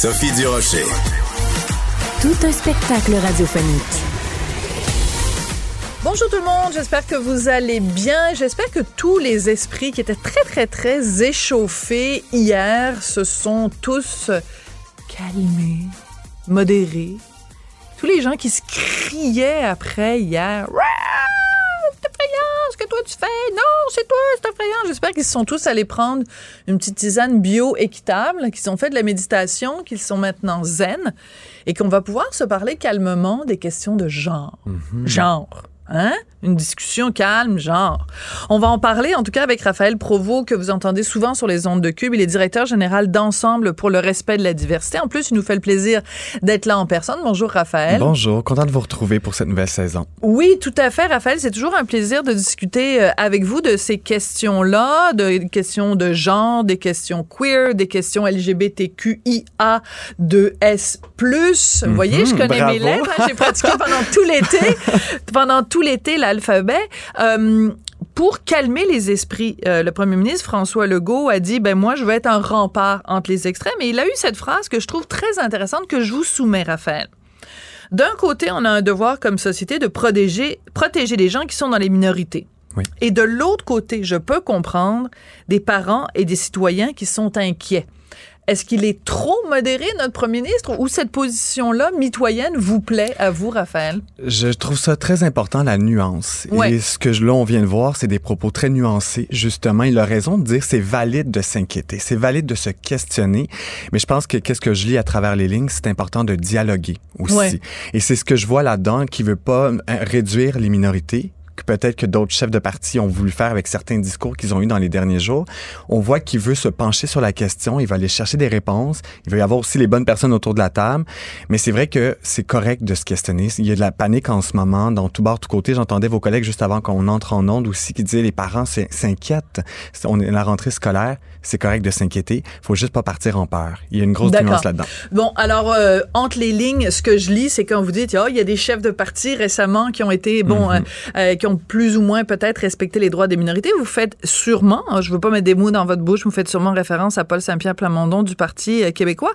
Sophie Durocher. Tout un spectacle radiophonique. Bonjour tout le monde, j'espère que vous allez bien. J'espère que tous les esprits qui étaient très très très échauffés hier se sont tous calmés, modérés. Tous les gens qui se criaient après hier. Toi tu fais. Non, c'est toi, c'est effrayant. J'espère qu'ils sont tous allés prendre une petite tisane bio-équitable, qu'ils ont fait de la méditation, qu'ils sont maintenant zen et qu'on va pouvoir se parler calmement des questions de genre. Genre. Hein? Une discussion calme, genre. On va en parler, en tout cas, avec Raphaël Provost, que vous entendez souvent sur les ondes de Cube. Il est directeur général d'Ensemble pour le respect de la diversité. En plus, il nous fait le plaisir d'être là en personne. Bonjour, Raphaël. Bonjour, content de vous retrouver pour cette nouvelle saison. Oui, tout à fait, Raphaël. C'est toujours un plaisir de discuter euh, avec vous de ces questions-là, de des questions de genre, des questions queer, des questions LGBTQIA, 2S+. Vous voyez, je connais mes lettres. hein. J'ai pratiqué pendant tout l'été, pendant tout l'été l'alphabet. Euh, pour calmer les esprits, euh, le premier ministre François Legault a dit ben moi je veux être un rempart entre les extrêmes et il a eu cette phrase que je trouve très intéressante que je vous soumets Raphaël. D'un côté, on a un devoir comme société de protéger protéger les gens qui sont dans les minorités. Oui. Et de l'autre côté, je peux comprendre des parents et des citoyens qui sont inquiets. Est-ce qu'il est trop modéré, notre premier ministre, ou cette position-là, mitoyenne, vous plaît à vous, Raphaël? Je trouve ça très important, la nuance. Ouais. Et ce que je- là, on vient de voir, c'est des propos très nuancés. Justement, il a raison de dire c'est valide de s'inquiéter, c'est valide de se questionner. Mais je pense que qu'est-ce que je lis à travers les lignes, c'est important de dialoguer aussi. Ouais. Et c'est ce que je vois là-dedans, qui veut pas euh, réduire les minorités que peut-être que d'autres chefs de parti ont voulu faire avec certains discours qu'ils ont eu dans les derniers jours. On voit qu'il veut se pencher sur la question, il va aller chercher des réponses, il va y avoir aussi les bonnes personnes autour de la table, mais c'est vrai que c'est correct de se questionner. Il y a de la panique en ce moment, dans tout bord, tout côté. J'entendais vos collègues juste avant qu'on entre en onde aussi qui disaient les parents s'in- s'inquiètent. On est à la rentrée scolaire, c'est correct de s'inquiéter. Faut juste pas partir en peur. Il y a une grosse nuance là-dedans. Bon, alors, euh, entre les lignes, ce que je lis, c'est quand vous dites, ah, il y a des chefs de parti récemment qui ont été, bon, euh, euh, qui ont plus ou moins peut-être respecté les droits des minorités. Vous faites sûrement, hein, je veux pas mettre des mots dans votre bouche, vous faites sûrement référence à Paul Saint-Pierre Plamondon du Parti euh, québécois.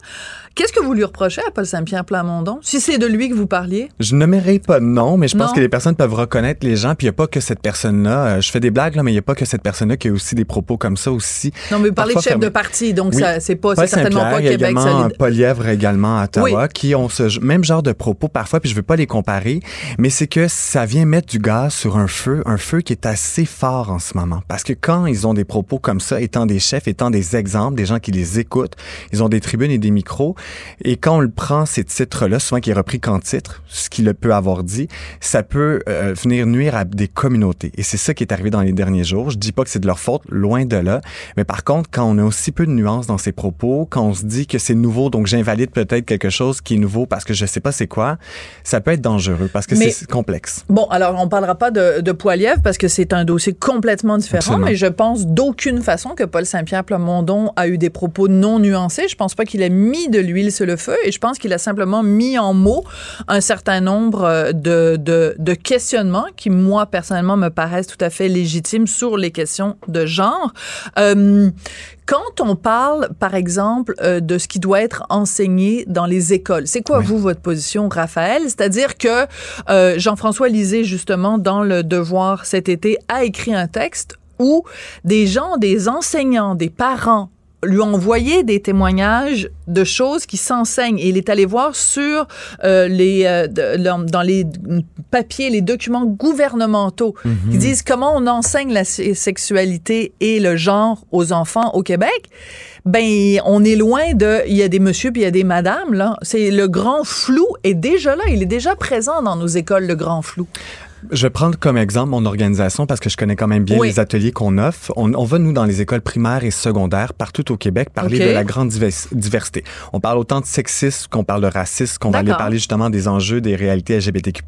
Qu'est-ce que vous lui reprochez à Paul Saint-Pierre Plamondon, si c'est de lui que vous parliez? Je nommerai pas de nom, mais je pense Non. que les personnes peuvent reconnaître les gens. Puis il n'y a pas que cette personne-là. euh, je fais des blagues, là, mais il n'y a pas que cette personne-là qui a aussi des propos comme ça aussi. Non, mais vous parlez de chef de parti, donc Oui. ça, c'est pas, Paul certainement pas il y a Québec également. Paul Lièvre également à Ottawa, qui ont ce même genre de propos parfois, puis je veux pas les comparer, mais c'est que ça vient mettre du gaz sur un feu, un feu qui est assez fort en ce moment. Parce que quand ils ont des propos comme ça, étant des chefs, étant des exemples, des gens qui les écoutent, ils ont des tribunes et des micros, et quand on le prend, ces titres-là, souvent qui est repris qu'en titre, ce qu'il peut avoir dit, ça peut euh, venir nuire à des communautés. Et c'est ça qui est arrivé dans les derniers jours. Je dis pas que c'est de leur faute, loin de là. Mais par contre, quand on a aussi peu de nuances dans ses propos, quand on se dit que c'est nouveau, donc j'invalide peut-être quelque chose qui est nouveau parce que je sais pas c'est quoi, ça peut être dangereux parce que c'est complexe. Bon, alors on parlera pas de, de Poilievre parce que c'est un dossier complètement différent, Absolument. mais je pense d'aucune façon que Paul Saint-Pierre Plamondon a eu des propos non nuancés. Je pense pas qu'il ait mis de l'huile sur le feu et je pense qu'il a simplement mis en mots un certain nombre euh, de, de, de questionnements qui, moi, personnellement, me paraissent tout à fait légitimes sur les questions de genre. Euh, quand on parle, par exemple, euh, de ce qui doit être enseigné dans les écoles, c'est quoi, Oui. vous, votre position, Raphaël? C'est-à-dire que euh, Jean-François Lisée, justement, dans Le Devoir cet été, a écrit un texte où des gens, des enseignants, des parents lui ont envoyé des témoignages de choses qui s'enseignent. Et il est allé voir sur euh, les euh, de- dans- les papiers les documents gouvernementaux qui disent comment on enseigne la se- sexualité et le genre aux enfants au Québec. Ben on est loin de il y a des monsieur puis il y a des madames là. C'est le grand flou est déjà là. Il est déjà présent dans nos écoles le grand flou Je vais prendre comme exemple mon organisation parce que je connais quand même bien Oui. les ateliers qu'on offre. On, on va, nous, dans les écoles primaires et secondaires partout au Québec, parler de la grande divers- diversité. On parle autant de sexisme qu'on parle de racisme, qu'on va aller parler justement des enjeux des réalités LGBTQ+.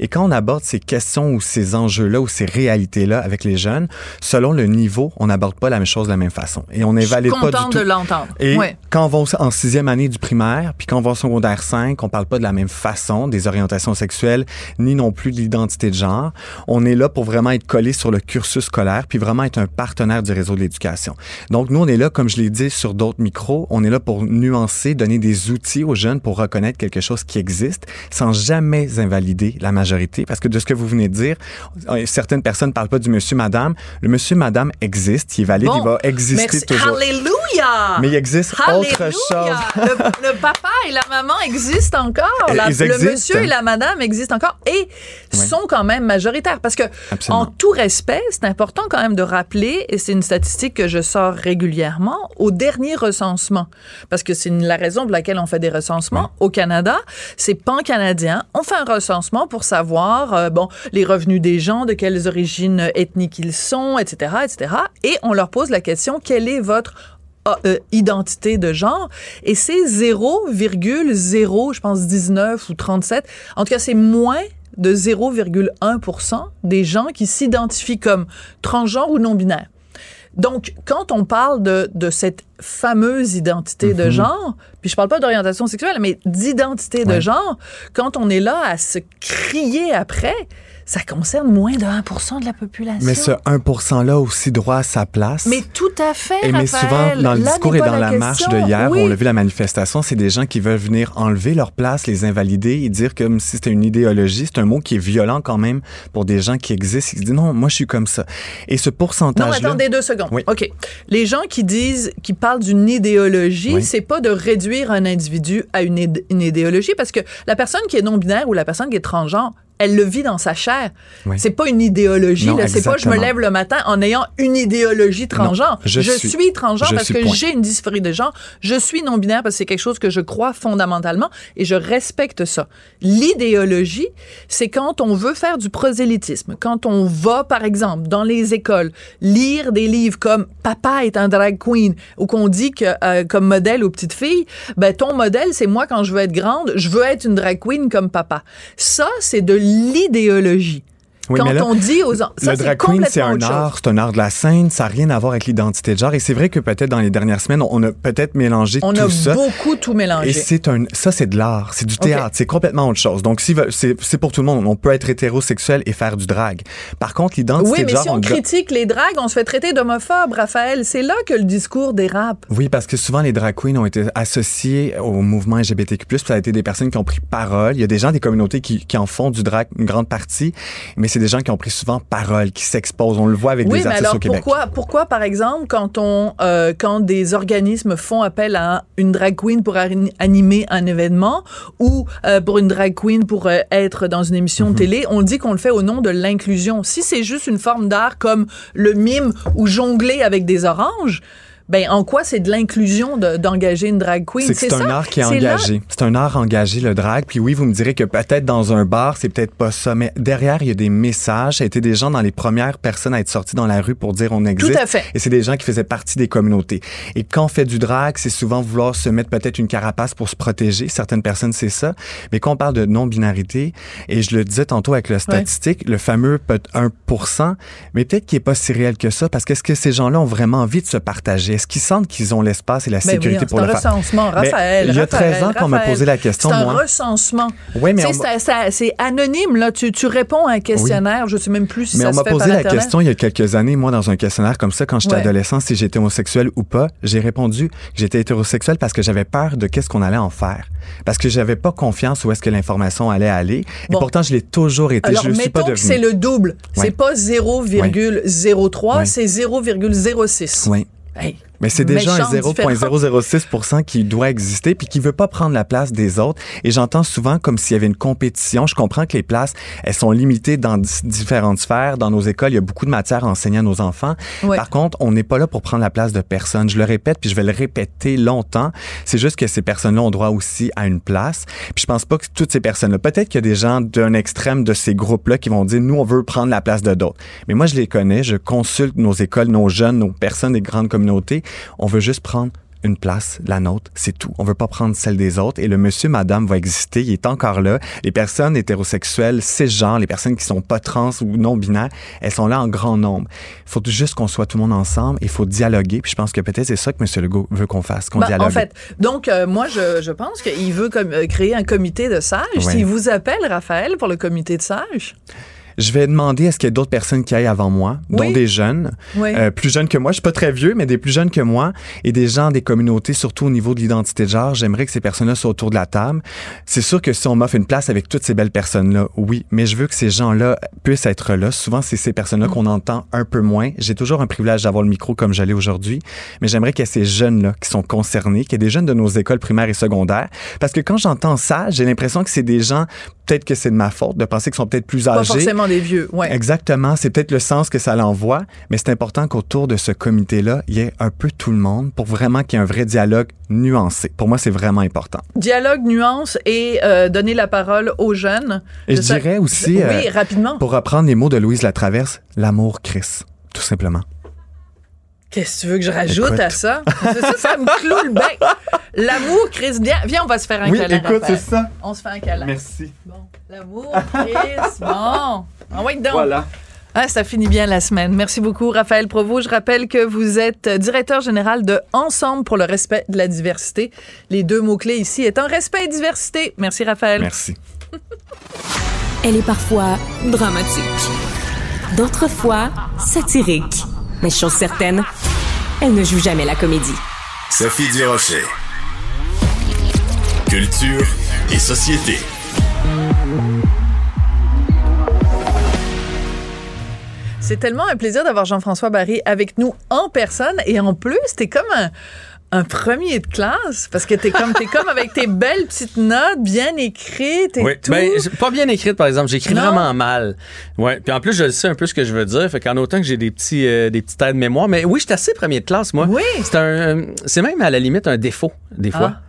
Et quand on aborde ces questions ou ces enjeux-là ou ces réalités-là avec les jeunes, selon le niveau, on n'aborde pas la même chose de la même façon. Et on n'évalue pas du tout. de l'entendre. Et quand on va en sixième année du primaire, puis quand on va en secondaire 5, on parle pas de la même façon des orientations sexuelles, ni non plus de l'identité de genre. On est là pour vraiment être collé sur le cursus scolaire, puis vraiment être un partenaire du réseau de l'éducation. Donc, nous, on est là, comme je l'ai dit sur d'autres micros, on est là pour nuancer, donner des outils aux jeunes pour reconnaître quelque chose qui existe, sans jamais invalider la majorité. Parce que de ce que vous venez de dire, euh, certaines personnes parlent pas du monsieur, madame. Le monsieur, madame existe, il est valide, Bon, il va exister Merci. toujours. Alléluia! Mais il existe autre chose. Le, le papa et la maman existent encore. Euh, La- le monsieur et la madame existent encore et sont quand même majoritaires. Parce que, Absolument. en tout respect, c'est important quand même de rappeler, et c'est une statistique que je sors régulièrement, au dernier recensement. Parce que c'est la raison pour laquelle on fait des recensements au Canada. C'est pan-canadien. On fait un recensement pour savoir, euh, bon, les revenus des gens, de quelles origines ethniques ils sont, etc., etc. Et on leur pose la question, quelle est votre ah, euh, identité de genre? Et c'est 0,0 je pense 19 ou 37 en tout cas c'est moins de 0,1% des gens qui s'identifient comme transgenres ou non binaires. Donc, quand on parle de, de cette fameuse identité de genre, puis je parle pas d'orientation sexuelle, mais d'identité de genre, quand on est là à se crier après, ça concerne moins de 1% de la population. Mais ce 1%-là aussi droit à sa place. Mais tout à fait, Et mais souvent, dans le Là discours et dans la, marche de hier, Oui. on l'a vu la manifestation, c'est des gens qui veulent venir enlever leur place, les invalider et dire comme si c'était une idéologie. C'est un mot qui est violent quand même pour des gens qui existent. Ils se disent non, moi je suis comme ça. Et ce Non, pourcentage-là. attendez deux secondes. Oui. OK. Les gens qui disent, qui parlent d'une idéologie, Oui. c'est pas de réduire un individu à une, une idéologie parce que la personne qui est non-binaire ou la personne qui est transgenre, elle le vit dans sa chair. Oui. C'est pas une idéologie. C'est pas je me lève le matin en ayant une idéologie transgenre. je suis. suis transgenre Je parce suis, que j'ai une dysphorie de genre. Je suis non-binaire parce que c'est quelque chose que je crois fondamentalement et je respecte ça. L'idéologie, c'est quand on veut faire du prosélytisme, quand on va, par exemple, dans les écoles, lire des livres comme Papa est un drag queen ou qu'on dit que euh, comme modèle aux petites filles, ben ton modèle, c'est moi quand je veux être grande, je veux être une drag queen comme papa. Ça, c'est de l'idéologie. Oui, quand mais là, on dit aux enfants, ça le drag queen, c'est un art, c'est un art de la scène, ça n'a rien à voir avec l'identité de genre. Et c'est vrai que peut-être dans les dernières semaines, on a peut-être mélangé On tout a ça. beaucoup tout mélangé. Et c'est un, ça c'est de l'art, c'est du théâtre, c'est complètement autre chose. Donc si c'est pour tout le monde, on peut être hétérosexuel et faire du drag. Par contre, l'identité Oui, de mais genre, si on critique les dragues, on se fait traiter d'homophobe, Raphaël. C'est là que le discours dérape. Oui, parce que souvent les drag queens ont été associés au mouvement LGBTQ+. Ça a été des personnes qui ont pris parole. Il y a des gens des communautés qui, qui en font du drag une grande partie, mais c'est des gens qui ont pris souvent parole, qui s'exposent. On le voit avec Oui, des artistes alors au Québec. pourquoi, pourquoi, par exemple, quand on, euh, quand des organismes font appel à une drag queen pour ani- animer un événement ou euh, pour une drag queen pour euh, être dans une émission Mhm. de télé, on dit qu'on le fait au nom de l'inclusion. Si c'est juste une forme d'art comme le mime ou jongler avec des oranges, ben en quoi c'est de l'inclusion de- d'engager une drag queen? C'est que c'est un ça? art qui est engagé. C'est un art engagé, le drag. Puis oui, vous me direz que peut-être dans un bar, c'est peut-être pas ça. Mais derrière, il y a des messages. Ça a été des gens dans les premières personnes à être sortis dans la rue pour dire on existe. à fait. Et c'est des gens qui faisaient partie des communautés. Et quand on fait du drag, c'est souvent vouloir se mettre peut-être une carapace pour se protéger. Certaines personnes, c'est ça. Mais quand on parle de non-binarité, et je le disais tantôt avec le statistique, le fameux peut 1%, mais peut-être qu'il est pas si réel que ça, parce qu'est-ce que ces gens-là ont vraiment envie de se partager? Est-ce qu'ils sentent qu'ils ont l'espace et la Ben sécurité pour c'est le un faire? recensement, Mais Raphaël. il y a Raphaël, 13 ans qu'on m'a posé la question, C'est un moi. recensement. Oui, mais on c'est anonyme, là. Tu, tu réponds à un questionnaire. Je sais même plus si Mais ça on se m'a posé la Internet. question il y a quelques années, moi, dans un questionnaire comme ça, quand j'étais Ouais. adolescent, si j'étais homosexuel ou pas. J'ai répondu que j'étais hétérosexuel parce que j'avais peur de qu'est-ce qu'on allait en faire. Parce que j'avais pas confiance où est-ce que l'information allait aller. Et pourtant, je l'ai toujours été. Alors, je le suis pas mettons que c'est le double. Ouais. C'est pas 0,03, Ouais. c'est 0,06. Oui. Hey, Mais c'est déjà un méchante 0,006% qui doit exister puis qui veut pas prendre la place des autres. Et j'entends souvent comme s'il y avait une compétition. Je comprends que les places, elles sont limitées dans di- différentes sphères. Dans nos écoles, il y a beaucoup de matières à enseigner à nos enfants. Ouais. Par contre, on n'est pas là pour prendre la place de personne. Je le répète puis je vais le répéter longtemps. C'est juste que ces personnes-là ont droit aussi à une place. Puis je pense pas que toutes ces personnes-là, peut-être qu'il y a des gens d'un extrême de ces groupes-là qui vont dire, nous, on veut prendre la place de d'autres. Mais moi, je les connais. Je consulte nos écoles, nos jeunes, nos personnes des grandes communautés. On veut juste prendre une place, la nôtre, c'est tout. On veut pas prendre celle des autres. Et le monsieur, madame va exister, il est encore là. Les personnes hétérosexuelles, cisgenres, les personnes qui sont pas trans ou non binaires, elles sont là en grand nombre. Il faut juste qu'on soit tout le monde ensemble. Il faut dialoguer. Puis je pense que peut-être c'est ça que monsieur Legault veut qu'on fasse, qu'on Ben, dialogue. en fait, donc euh, moi je, je pense qu'il veut comme, euh, créer un comité de sages. Ouais. S'il vous appelle, Raphaël, pour le comité de sages. Je vais demander est-ce qu'il y a d'autres personnes qui aillent avant moi, Oui. dont des jeunes, Oui. euh, plus jeunes que moi. Je suis pas très vieux, mais des plus jeunes que moi et des gens des communautés, surtout au niveau de l'identité de genre. J'aimerais que ces personnes-là soient autour de la table. C'est sûr que si on m'offre une place avec toutes ces belles personnes-là, oui, mais je veux que ces gens-là puissent être là. Souvent, c'est ces personnes-là qu'on entend un peu moins. J'ai toujours un privilège d'avoir le micro comme j'allais aujourd'hui, mais j'aimerais qu'il y ait ces jeunes-là qui sont concernés, qu'il y ait des jeunes de nos écoles primaires et secondaires. Parce que quand j'entends ça, j'ai l'impression que c'est des gens, peut-être que c'est de ma faute, de penser qu'ils sont peut-être plus Pas âgés. forcément des vieux. Ouais. Exactement, c'est peut-être le sens que ça l'envoie, mais c'est important qu'autour de ce comité-là, il y ait un peu tout le monde pour vraiment qu'il y ait un vrai dialogue nuancé. Pour moi, c'est vraiment important. Dialogue, nuance et euh, donner la parole aux jeunes. Et je dirais aussi, Oui, euh, rapidement. pour reprendre les mots de Louise Latraverse, l'amour Chris, tout simplement. Qu'est-ce que tu veux que je rajoute Écoute. à ça? C'est ça, ça me cloue le bec. L'amour, Chris. Viens, viens, on va se faire un câlin. Raphaël. ça. On se fait un câlin. Merci. Bon, l'amour, Chris. Bon. Ah ouais, donc. Ah, ça finit bien la semaine. Merci beaucoup, Raphaël Provost. Je rappelle que vous êtes directeur général de Ensemble pour le respect de la diversité. Les deux mots-clés ici étant respect et diversité. Merci, Raphaël. Merci. Elle est parfois dramatique, d'autres fois satirique. Mais chose certaine, elle ne joue jamais la comédie. Sophie Durocher. Culture et société. C'est tellement un plaisir d'avoir Jean-François Barry avec nous en personne. Et en plus, t'es comme un, un premier de classe parce que t'es comme, t'es comme avec tes belles petites notes bien écrites et Oui, tout. ben, pas bien écrite, par exemple. J'écris vraiment mal. Ouais. Puis en plus, je sais un peu ce que je veux dire. Fait qu'en autant que j'ai des petits, euh, des petites aides mémoire. Mais oui, j'étais assez premier de classe, moi. Oui. C'est un, c'est même à la limite un défaut, des fois. Ah.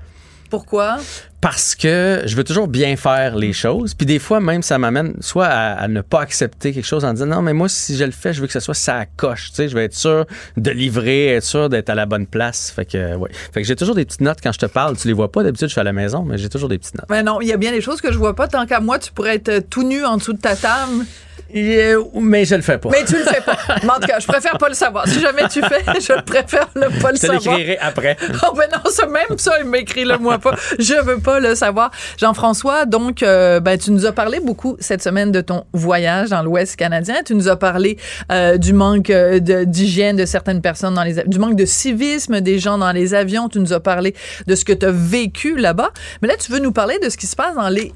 Pourquoi? Parce que je veux toujours bien faire les choses. Puis des fois, même, ça m'amène soit à, à ne pas accepter quelque chose en disant non, mais moi, si je le fais, je veux que ce soit ça coche. Tu sais, je vais être sûr de livrer, être sûr d'être à la bonne place. Fait que, ouais. Fait que j'ai toujours des petites notes quand je te parle. Tu les vois pas d'habitude, je suis à la maison, mais j'ai toujours des petites notes. Ben non, il y a bien des choses que je vois pas. Tant qu'à moi, tu pourrais être tout nu en dessous de ta table. Mais je le fais pas. Mais tu le fais pas. Mais en tout cas, je préfère pas le savoir. Si jamais tu fais, je préfère ne pas le je savoir. l'écrirai après. Oh ben non, ça même ça, il m'écrit le moi pas. Je veux pas le savoir. Jean-François, donc euh, ben tu nous as parlé beaucoup cette semaine de ton voyage dans l'Ouest canadien. Tu nous as parlé euh, du manque euh, de- d'hygiène de certaines personnes dans les du manque de civisme des gens dans les avions. Tu nous as parlé de ce que tu as vécu là-bas. Mais là, tu veux nous parler de ce qui se passe dans les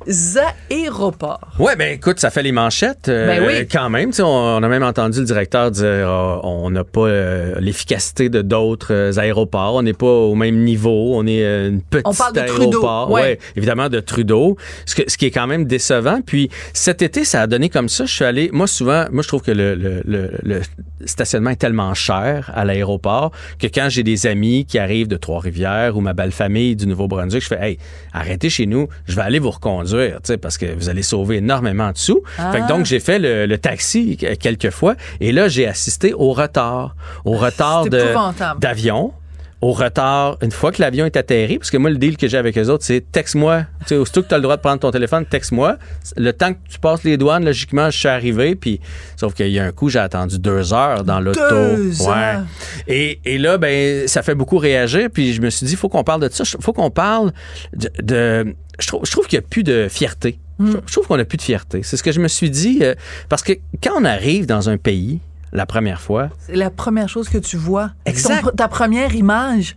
aéroports. Ouais, ben écoute, ça fait les manchettes euh, Ben oui. quand même. Tu sais, On, on a même entendu le directeur dire ah, on n'a pas euh, l'efficacité de d'autres euh, aéroports. On n'est pas au même niveau. On est euh, une petite On parle de Trudeau, aéroport. ouais. évidemment de Trudeau. Ce, que- ce qui est quand même décevant. Puis cet été, ça a donné comme ça. Je suis allé. Moi, souvent, moi, je trouve que le, le- le- le stationnement est tellement cher à l'aéroport que quand j'ai des amis qui arrivent de Trois-Rivières ou ma belle famille du Nouveau-Brunswick, je fais hey, arrêtez chez nous. Je vais aller vous reconduire, tu sais, parce que vous allez sauver énormément de sous. Fait que donc j'ai fait le, le taxi euh, quelques fois et là j'ai assisté au retard, au retard d'avion. Au retard, une fois que l'avion est atterri, parce que moi, le deal que j'ai avec eux autres, c'est texte-moi. Tu sais, aussitôt que tu as le droit de prendre ton téléphone, texte-moi. Le temps que tu passes les douanes, logiquement, je suis arrivé. Puis, sauf qu'il y a un coup, j'ai attendu deux heures dans l'auto. Deux Ouais. heures? Et, et là, ben, ça fait beaucoup réagir. Puis je me suis dit, il faut qu'on parle de ça. Il faut qu'on parle de. de- je trouve, je trouve qu'il n'y a plus de fierté. Je, je trouve qu'on n'a plus de fierté. C'est ce que je me suis dit. euh, parce que quand on arrive dans un pays, la première fois, C'est la première chose que tu vois. Exact. Ton- ta première image.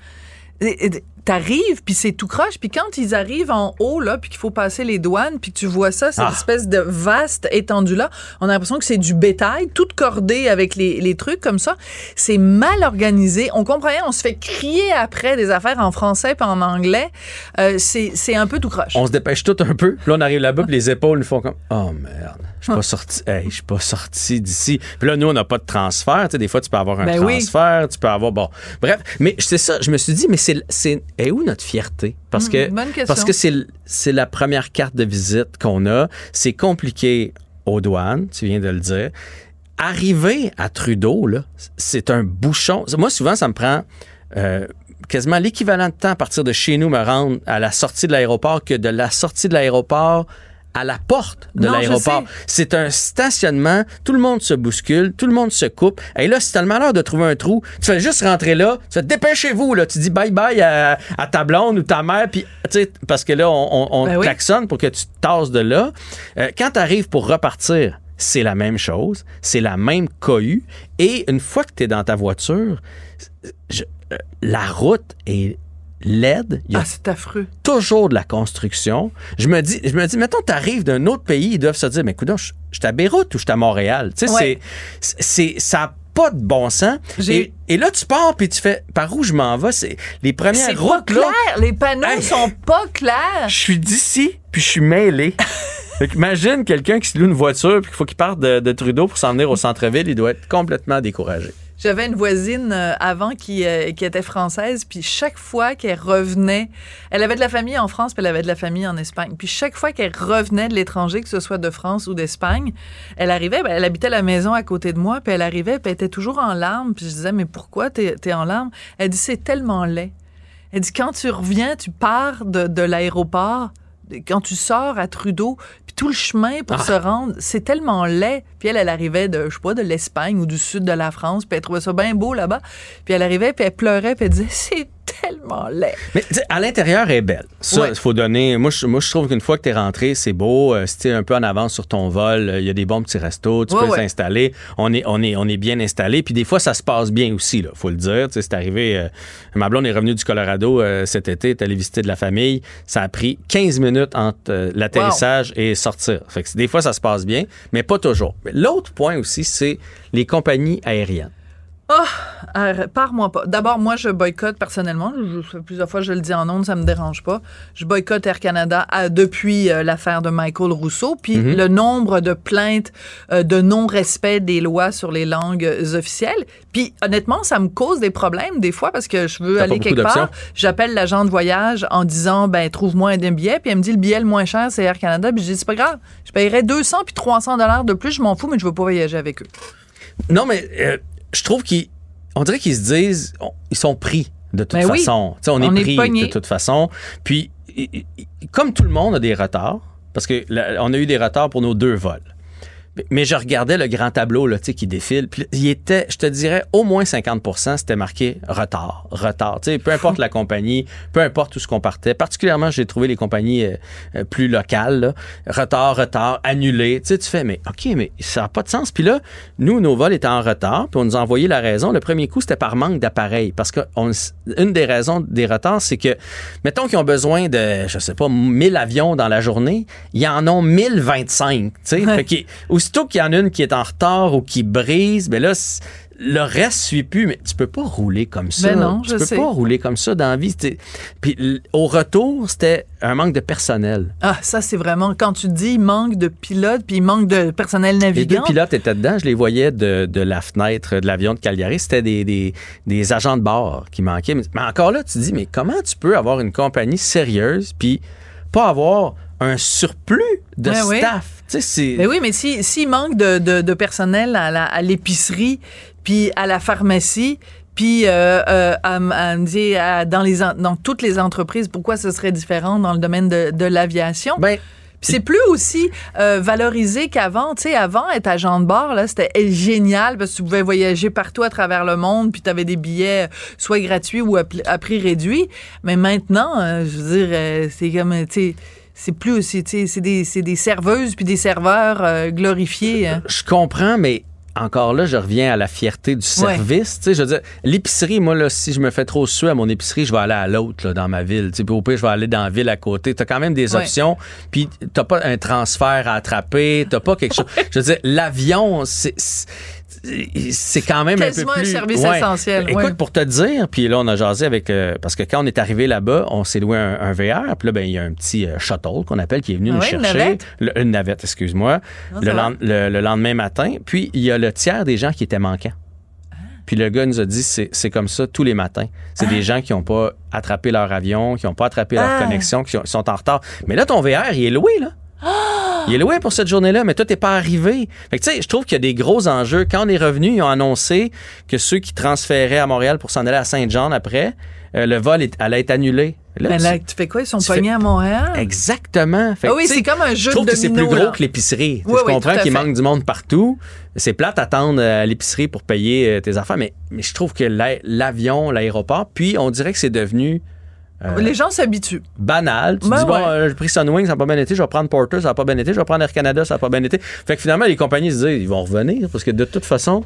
Et- et- t'arrives, puis c'est tout croche. Puis quand ils arrivent en haut, là, puis qu'il faut passer les douanes, puis que tu vois ça, cette Ah. espèce de vaste étendue-là, on a l'impression que c'est du bétail, tout cordé avec les, les trucs comme ça. C'est mal organisé. On comprend rien. On se fait crier après des affaires en français puis en anglais. Euh, c'est c'est un peu tout croche. On se dépêche tout un peu. Là, on arrive là-bas, puis les épaules nous font comme Oh merde, je suis pas sorti. Hey, je suis pas sorti d'ici. Puis là, nous, on n'a pas de transfert. Tu sais, des fois, tu peux avoir un Ben oui. transfert, tu peux avoir. Bon. Bref, mais c'est ça, je me suis dit, mais c'est. c'est est où notre fierté? Parce que. Hmm, bonne question. Parce que c'est c'est la première carte de visite qu'on a. C'est compliqué aux douanes, tu viens de le dire. Arriver à Trudeau, là, c'est un bouchon. Moi, souvent, ça me prend. euh, quasiment l'équivalent de temps à partir de chez nous me rendre à la sortie de l'aéroport que de la sortie de l'aéroport à la porte de l'aéroport. C'est un stationnement, tout le monde se bouscule, tout le monde se coupe. Et là, si t'as le malheur de trouver un trou, tu fais juste rentrer là, tu fais dépêchez-vous, là, tu dis bye bye à, à ta blonde ou ta mère, puis parce que là, on, on, Ben oui. klaxonne pour que tu te tasses de là. Euh, quand tu arrives pour repartir, c'est la même chose, c'est la même cohue. Et une fois que tu es dans ta voiture, je- euh, la route est laide. Il y a Ah, c'est affreux. toujours de la construction. Je me dis, je me dis, mettons, t'arrives d'un autre pays, ils doivent se dire, mais écoute, je, suis à Beyrouth ou je suis à Montréal? Tu sais, Ouais. c'est, c'est, ça n'a pas de bon sens. Et, et là, tu pars puis tu fais, par où je m'en vais? C'est les premières pas routes, là. Les panneaux Hey. sont pas clairs. Je suis d'ici, puis je suis mêlé. Fait imagine quelqu'un qui se loue une voiture puis qu'il faut qu'il parte de, de Trudeau pour s'en venir au centre-ville, il doit être complètement découragé. J'avais une voisine euh, avant qui, euh, qui était française, puis chaque fois qu'elle revenait, elle avait de la famille en France, puis elle avait de la famille en Espagne. Puis chaque fois qu'elle revenait de l'étranger, que ce soit de France ou d'Espagne, elle arrivait, ben, elle habitait la maison à côté de moi, puis elle arrivait, puis elle était toujours en larmes. Puis je disais, mais pourquoi t'es es en larmes? Elle dit, c'est tellement laid. Elle dit, quand tu reviens, tu pars de, de l'aéroport, quand tu sors à Trudeau, puis tout le chemin pour Ah. se rendre, c'est tellement laid. Puis elle, elle arrivait de, je sais pas, de l'Espagne ou du sud de la France, puis elle trouvait ça bien beau là-bas. Puis elle arrivait, puis elle pleurait, puis elle disait, c'est tellement laid. Mais à l'intérieur, elle est belle. Ça, il Ouais. faut donner. Moi, je, moi, je trouve qu'une fois que tu es rentré, c'est beau. Euh, si tu es un peu en avance sur ton vol, euh, il y a des bons petits restos, tu Ouais, peux ouais. s'installer. On est, on, est, on est bien installé. Puis des fois, ça se passe bien aussi, là, faut le dire. C'est arrivé. euh, ma blonde est revenue du Colorado euh, cet été, est allée visiter de la famille. Ça a pris 15 minutes entre l'atterrissage et sortir. Fait que des fois, ça se passe bien, mais pas toujours. L'autre point aussi, c'est les compagnies aériennes. Euh, Pars-moi pas. D'abord, moi, je boycotte personnellement. Je, je- plusieurs fois, je le dis en ondes, ça me dérange pas. Je boycotte Air Canada euh, depuis euh, l'affaire de Michael Rousseau. Puis Mhm. le nombre de plaintes euh, de non-respect des lois sur les langues officielles. Puis honnêtement, ça me cause des problèmes des fois parce que je veux aller quelque part. J'appelle l'agent de voyage en disant, ben trouve-moi un billet. Puis elle me dit, le billet le moins cher, c'est Air Canada. Puis je dis, c'est pas grave. Je paierais 200 puis 300 dollars de plus. Je m'en fous, mais je veux pas voyager avec eux. Non, mais euh, je trouve qu'ils. On dirait qu'ils se disent. on- ils sont pris de toute Ben façon. On, On est est pris de toute façon. Puis, comme tout le monde a des retards, parce que là, on a eu des retards pour nos deux vols. Mais- je regardais le grand tableau là, tu sais, qui défile. Puis il était, je te dirais, au moins 50% c'était marqué retard, retard. Tu sais, peu importe la compagnie, peu importe où ce qu'on partait. Particulièrement, j'ai trouvé les compagnies euh, euh, plus locales. là. Retard, retard, annulé. Tu sais, tu fais, mais OK, mais ça n'a pas de sens. Puis là, nous, nos vols étaient en retard, puis on nous a envoyé la raison. Le premier coup, c'était par manque d'appareil. Parce que on- une des raisons des retards, c'est que, mettons qu'ils ont besoin de, je sais pas, 1000 avions dans la journée, ils en ont 1025. Tu sais, Ouais. Aussitôt qu'il y en a une qui est en retard ou qui brise, ben là, le reste suit plus, mais tu peux pas rouler comme ça. Ben non, tu je peux sais. pas rouler comme ça dans la vie. Puis au retour, c'était un manque de personnel. Ah, ça, c'est vraiment, quand tu dis, manque de pilotes, puis manque de personnel Les deux navigant. pilotes étaient dedans, je les voyais de, de la fenêtre de l'avion de Cagliari. C'était des, des, des agents de bord qui manquaient. Mais, mais encore là, tu te dis, mais comment tu peux avoir une compagnie sérieuse puis pas avoir un surplus de staff? Tu sais, c'est... Mais oui, mais si- s'il manque de, de- de personnel à l'épicerie, puis à la pharmacie, puis euh, euh, à, à me dire, à- dans, les, dans toutes les entreprises, pourquoi ce serait différent dans le domaine de, de l'aviation? Ben, c'est plus aussi euh, valorisé qu'avant. Tu sais, avant, être agent de bord, là, c'était génial parce que tu pouvais voyager partout à travers le monde, puis tu avais des billets soit gratuits ou à, à prix réduit. Mais maintenant, je veux dire, c'est comme, tu sais, c'est plus tu c'est des, c'est des serveuses puis des serveurs euh, glorifiés. hein. Je comprends, mais encore là, je reviens à la fierté du service. Tu je veux dire, l'épicerie, moi, là, si je me fais trop suer à mon épicerie, je vais aller à l'autre, dans ma ville. Tu puis au pire, je vais aller dans la ville à côté. T'as quand même des Ouais. options. Puis t'as pas un transfert à attraper. T'as pas quelque chose. Je veux dire, l'avion, c'est... c'est- quand même Quasiment un peu un plus... service Ouais. essentiel, Écoute, ouais. pour te dire, puis là, on a jasé avec... euh, parce que quand on est arrivé là-bas, on s'est loué un, un VR. Puis là, ben, il y a un petit euh, shuttle qu'on appelle qui est venu Ah nous ouais, une chercher. navette? Le- une navette, excuse-moi. Le, lendemain matin. Puis, il y a le tiers des gens qui étaient manquants. Puis le gars nous a dit, c'est comme ça tous les matins. C'est des gens qui n'ont pas attrapé leur avion, qui n'ont pas attrapé leur Ah. connexion, qui sont- sont en retard. Mais là, ton VR, il est loué, là. Il est loué pour cette journée-là, mais toi, t'es pas arrivé. Fait que, tu sais, je trouve qu'il y a des gros enjeux. Quand on est revenu, ils ont annoncé que ceux qui transféraient à Montréal pour s'en aller à Saint-Jean après, euh, le vol est- allait être annulé. Là, Mais tu- là, tu fais quoi? Ils sont tu pognés à Montréal? Exactement. Fait Ah que, oui, c'est comme un jeu je trouve de que c'est plus gros là. que l'épicerie. Oui, je oui, comprends qu'il manque du monde partout. C'est plate d'attendre euh, à l'épicerie pour payer euh, tes affaires, mais, mais je trouve que l'a- l'avion, l'aéroport, puis on dirait que c'est devenu euh, Les gens s'habituent. banal. Tu Ben dis, bon, ouais. euh, j'ai pris Sunwing, ça n'a pas bien été, je vais prendre Porter, ça n'a pas bien été, je vais prendre Air Canada, ça n'a pas bien été. Fait que finalement, les compagnies se disent, ils vont revenir, parce que de toute façon,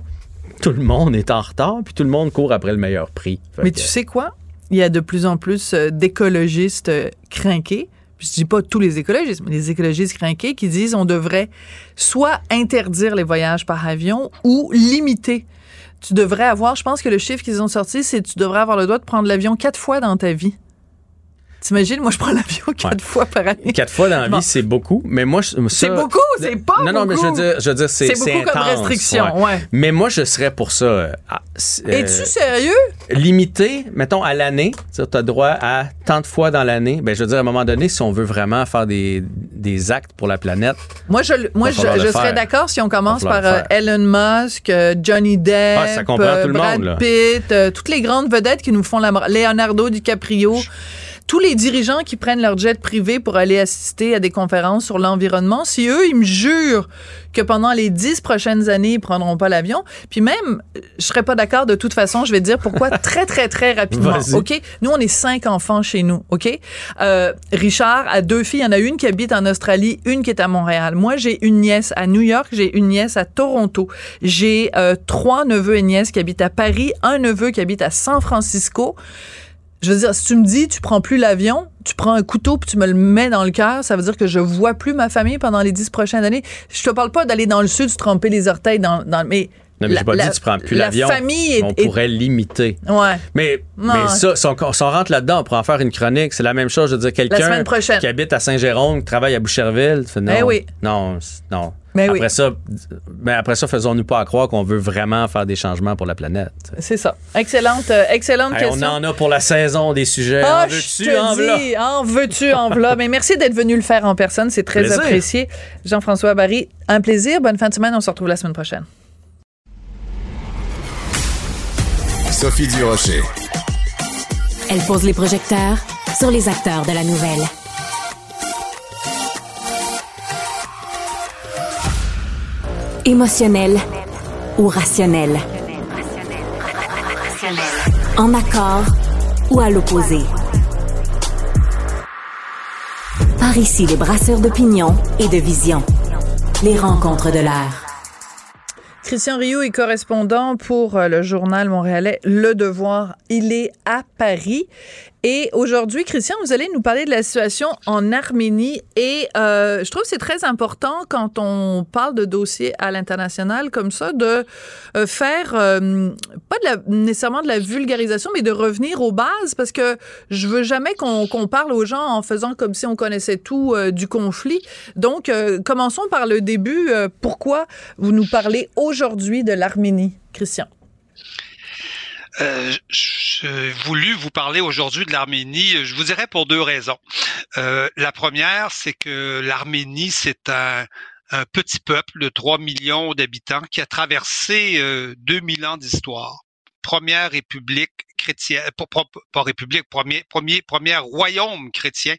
tout le monde est en retard, puis tout le monde court après le meilleur prix. Fait Mais que- tu sais quoi? Il y a de plus en plus euh, d'écologistes crinqués. Puis Je dis pas tous les écologistes, mais les écologistes crinqués qui disent on devrait soit interdire les voyages par avion ou limiter. Tu devrais avoir, je pense que le chiffre qu'ils ont sorti, c'est tu devrais avoir le droit de prendre l'avion quatre fois dans ta vie. T'imagines, moi je prends l'avion quatre Ouais. fois par année. Quatre fois dans la Bon. vie, c'est beaucoup. Mais moi, ça- C'est beaucoup, c'est pas Non, non, mais je veux beaucoup. dire, je veux dire c'est C'est beaucoup comme intense, restriction, ouais. Mais moi, je serais pour ça. euh, euh, Es-tu sérieux? limité, mettons, à l'année? Tu as droit à tant de fois dans l'année? Ben, je veux dire, à un moment donné, si on veut vraiment faire des, des actes pour la planète, Moi, je, moi, je, serais d'accord si on commence par euh, Elon Musk, Johnny Depp, Ah, ça comprend tout le Brad monde. Pitt, toutes les grandes vedettes qui nous font la Leonardo DiCaprio. Tous les dirigeants qui prennent leur jet privé pour aller assister à des conférences sur l'environnement, si eux, ils me jurent que pendant les dix prochaines années, ils prendront pas l'avion, puis même, je serais pas d'accord de toute façon, je vais dire pourquoi très, très, très rapidement. OK? Nous, on est cinq enfants chez nous, OK? Euh, Richard a deux filles. Il y en a une qui habite en Australie, une qui est à Montréal. Moi, j'ai une nièce à New York, j'ai une nièce à Toronto. J'ai euh, trois neveux et nièces qui habitent à Paris, un neveu qui habite à San Francisco. Je veux dire, si tu me dis, tu prends plus l'avion, tu prends un couteau puis tu me le mets dans le cœur, ça veut dire que je vois plus ma famille pendant les dix prochaines années. Je te parle pas d'aller dans le sud, se tremper les orteils dans, dans mais non, mais la- j'ai pas la- dit tu prends plus la l'avion. famille est- on est- pourrait limiter. ouais. Mais, Non. mais ça, si on, si on rentre là-dedans, on pourrait en faire une chronique. C'est la même chose. Je veux dire, quelqu'un qui habite à Saint-Jérôme, qui travaille à Boucherville, tu fais non. Eh oui. Non. Mais après oui. ça, mais après ça, faisons-nous pas à croire qu'on veut vraiment faire des changements pour la planète. C'est ça. Excellente, euh, excellente Hey, on question. en a pour la saison des sujets. Ah, en je veux-tu, en dis, en veux-tu, en v'là? Mais merci d'être venu le faire en personne, c'est très Plaisir. apprécié. Jean-François Barry, un plaisir. Bonne fin de semaine, on se retrouve la semaine prochaine. Sophie Durocher. Elle pose les projecteurs sur les acteurs de la nouvelle. Émotionnel ou rationnel? En accord ou à l'opposé? Par ici, les brasseurs d'opinion et de vision. Les rencontres de l'air. Christian Rioux est correspondant pour euh, le journal montréalais Le Devoir. Il est à Paris. Et aujourd'hui, Christian, vous allez nous parler de la situation en Arménie. Et euh, je trouve que c'est très important quand on parle de dossiers à l'international comme ça, de euh, faire, euh, pas nécessairement de la vulgarisation, mais de revenir aux bases, parce que je veux jamais qu'on qu'on parle aux gens en faisant comme si on connaissait tout du conflit. Donc, commençons par le début. Pourquoi vous nous parlez aujourd'hui de l'Arménie, Christian? Euh, j'ai voulu vous parler aujourd'hui de l'Arménie, je vous dirais pour deux raisons. Euh, la première, c'est que l'Arménie, c'est un, un petit peuple de 3 millions d'habitants qui a traversé euh, 2000 ans d'histoire. Première république chrétienne, pas, pas, république, premier, premier, premier royaume chrétien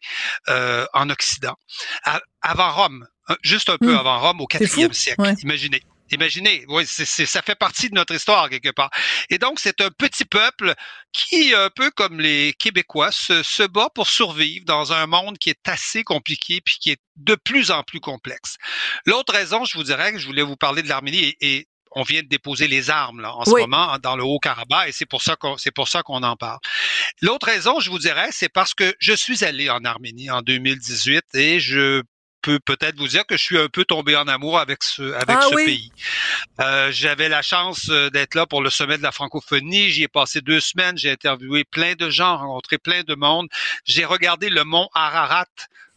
euh, en Occident. À- avant Rome, juste un peu Hmm. avant Rome, au C'est fou, 4e siècle. ouais. Imaginez. Imaginez, oui, c'est, c'est- ça fait partie de notre histoire quelque part. Et donc, c'est un petit peuple qui, un peu comme les Québécois, se, se bat pour survivre dans un monde qui est assez compliqué puis qui est de plus en plus complexe. L'autre raison, je vous dirais que je voulais vous parler de l'Arménie et, et on vient de déposer les armes là, en ce moment dans le Haut-Karabakh et c'est pour ça qu'on c'est pour ça qu'on en parle. L'autre raison, je vous dirais, c'est parce que je suis allé en Arménie en 2018 et je peux peut-être vous dire que je suis un peu tombé en amour avec ce avec ah ce pays. Euh, J'avais la chance euh, d'être là pour le sommet de la francophonie. J'y ai passé deux semaines. J'ai interviewé plein de gens, rencontré plein de monde. J'ai regardé le mont Ararat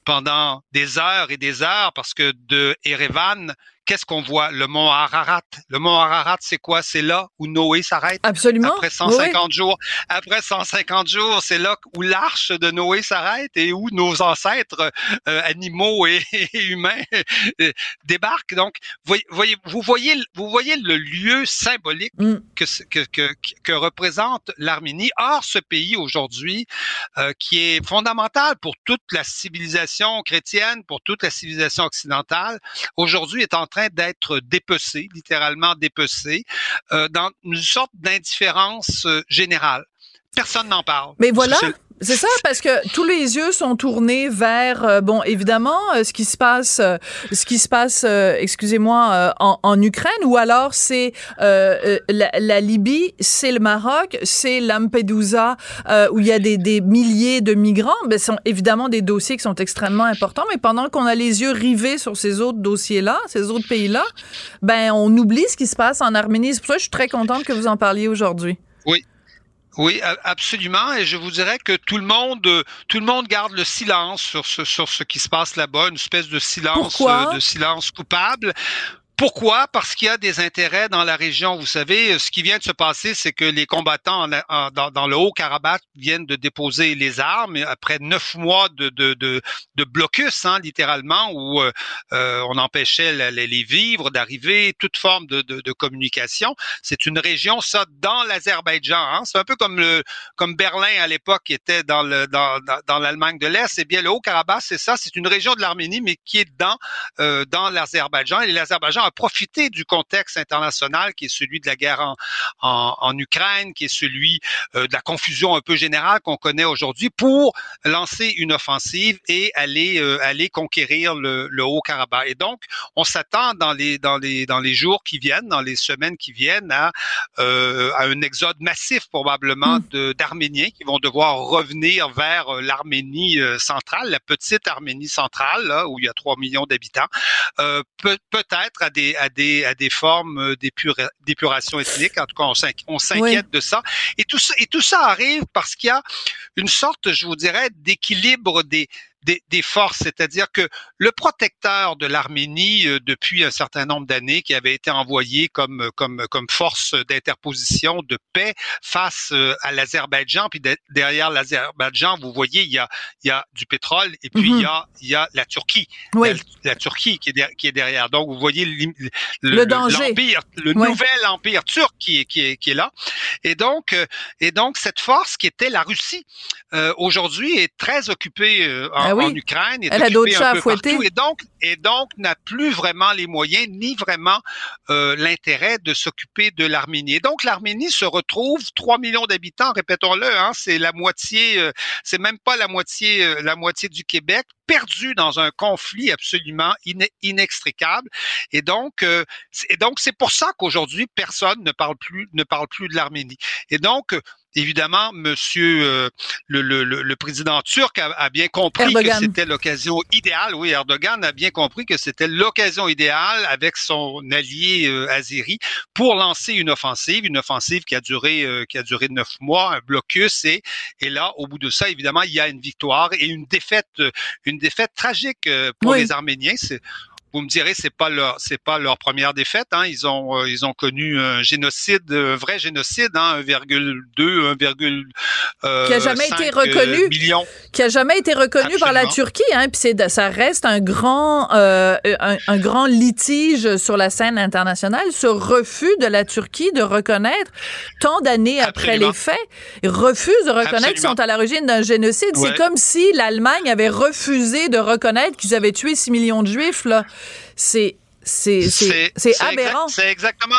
pendant des heures et des heures parce que de Erevan, qu'est-ce qu'on voit? Le mont Ararat. Le mont Ararat, c'est quoi? C'est là où Noé s'arrête? Absolument. Après 150 jours. Après 150 jours, c'est là où l'arche de Noé s'arrête et où nos ancêtres euh, animaux et, humains euh, débarquent. Donc, voyez, vous voyez, vous voyez le lieu symbolique mm. que, que, que, que, représente l'Arménie. Or, ce pays aujourd'hui, euh, qui est fondamental pour toute la civilisation chrétienne, pour toute la civilisation occidentale, aujourd'hui est en train d'être dépecé, littéralement dépecé, euh, dans une sorte d'indifférence euh, générale. Personne n'en parle. Mais voilà, c'est ça, parce que tous les yeux sont tournés vers, euh, bon, évidemment, euh, ce qui se passe, euh, ce qui se passe, excusez-moi, en, Ukraine, ou alors c'est la, la, Libye, c'est le Maroc, c'est Lampedusa, où il y a des, des milliers de migrants. Ben, ce sont évidemment des dossiers qui sont extrêmement importants, mais pendant qu'on a les yeux rivés sur ces autres dossiers-là, ces autres pays-là, ben, on oublie ce qui se passe en Arménie. C'est pour ça que je suis très contente que vous en parliez aujourd'hui. Oui, oui, absolument. Et je vous dirais que tout le monde, tout le monde garde le silence sur ce, sur ce qui se passe là-bas, une espèce de silence, euh, de silence coupable. Pourquoi? Parce qu'il y a des intérêts dans la région. Vous savez, ce qui vient de se passer, c'est que les combattants dans, le Haut-Karabakh viennent de déposer les armes après neuf mois de, blocus, hein, littéralement, où euh, euh, on empêchait les, vivres d'arriver, toute forme de, communication. C'est une région, ça, dans l'Azerbaïdjan. Hein. C'est un peu comme le comme Berlin à l'époque était dans, l'Allemagne de l'Est. Eh bien, le Haut-Karabakh, c'est ça. C'est une région de l'Arménie, mais qui est dans euh, dans l'Azerbaïdjan. Et l'Azerbaïdjan a profité du contexte international qui est celui de la guerre en, en, en Ukraine, qui est celui euh, de la confusion un peu générale qu'on connaît aujourd'hui, pour lancer une offensive et aller euh, aller conquérir le, le Haut-Karabakh. Et donc, on s'attend dans les dans les dans les jours qui viennent, dans les semaines qui viennent, à, euh, à un exode massif probablement mmh. d'Arméniens qui vont devoir revenir vers l'Arménie centrale, la petite Arménie centrale, là, où il y a 3 millions d'habitants, euh, peut, peut-être à des, à des, à des formes euh, d'épuration ethnique. En tout cas, on s'inquiète de ça. Et tout ça. Et tout ça arrive parce qu'il y a une sorte, je vous dirais, d'équilibre des, des, forces, c'est-à-dire que le protecteur de l'Arménie euh, depuis un certain nombre d'années, qui avait été envoyé comme comme comme force d'interposition de paix face euh, à l'Azerbaïdjan, puis derrière l'Azerbaïdjan, vous voyez, il y a il y a du pétrole et puis il y a il y a la Turquie, la, Turquie qui est qui est derrière. Donc vous voyez le, le danger, l'empire, le nouvel empire turc qui est, qui est qui est là. Et donc euh, et donc cette force qui était la Russie aujourd'hui est très occupée en, ah en Ukraine. Elle a d'autres chats à fouetter. Et donc, et donc n'a plus vraiment les moyens ni vraiment euh, l'intérêt de s'occuper de l'Arménie. Et donc l'Arménie se retrouve 3 millions d'habitants, répétons-le, hein, c'est la moitié, euh, c'est même pas la moitié, euh, la moitié du Québec, perdu dans un conflit absolument inextricable. Et donc, euh, et donc c'est pour ça qu'aujourd'hui personne ne parle plus ne parle plus de l'Arménie. Et donc évidemment, Monsieur euh, le, le, le, président turc a, bien compris que c'était l'occasion idéale. Oui, Erdogan a bien compris que c'était l'occasion idéale avec son allié euh, Azeri pour lancer une offensive, une offensive qui a duré euh, qui a duré neuf mois, un blocus et et là, au bout de ça, évidemment, il y a une victoire et une défaite, une défaite tragique pour les Arméniens. C'est vous me direz, c'est pas leur, c'est pas leur première défaite. Hein. Ils ont, euh, ils ont connu un génocide, un vrai génocide, hein, 1,2, 1, euh, qui a jamais été reconnu, millions. qui a jamais été reconnu par la Turquie. Hein. Puis c'est, ça reste un grand, euh, un, un, grand litige sur la scène internationale. Ce refus de la Turquie de reconnaître tant d'années après les faits, refuse de reconnaître qu'ils sont à l'origine d'un génocide. C'est comme si l'Allemagne avait refusé de reconnaître qu'ils avaient tué 6 millions de Juifs là. C'est c'est c'est aberrant. c'est exactement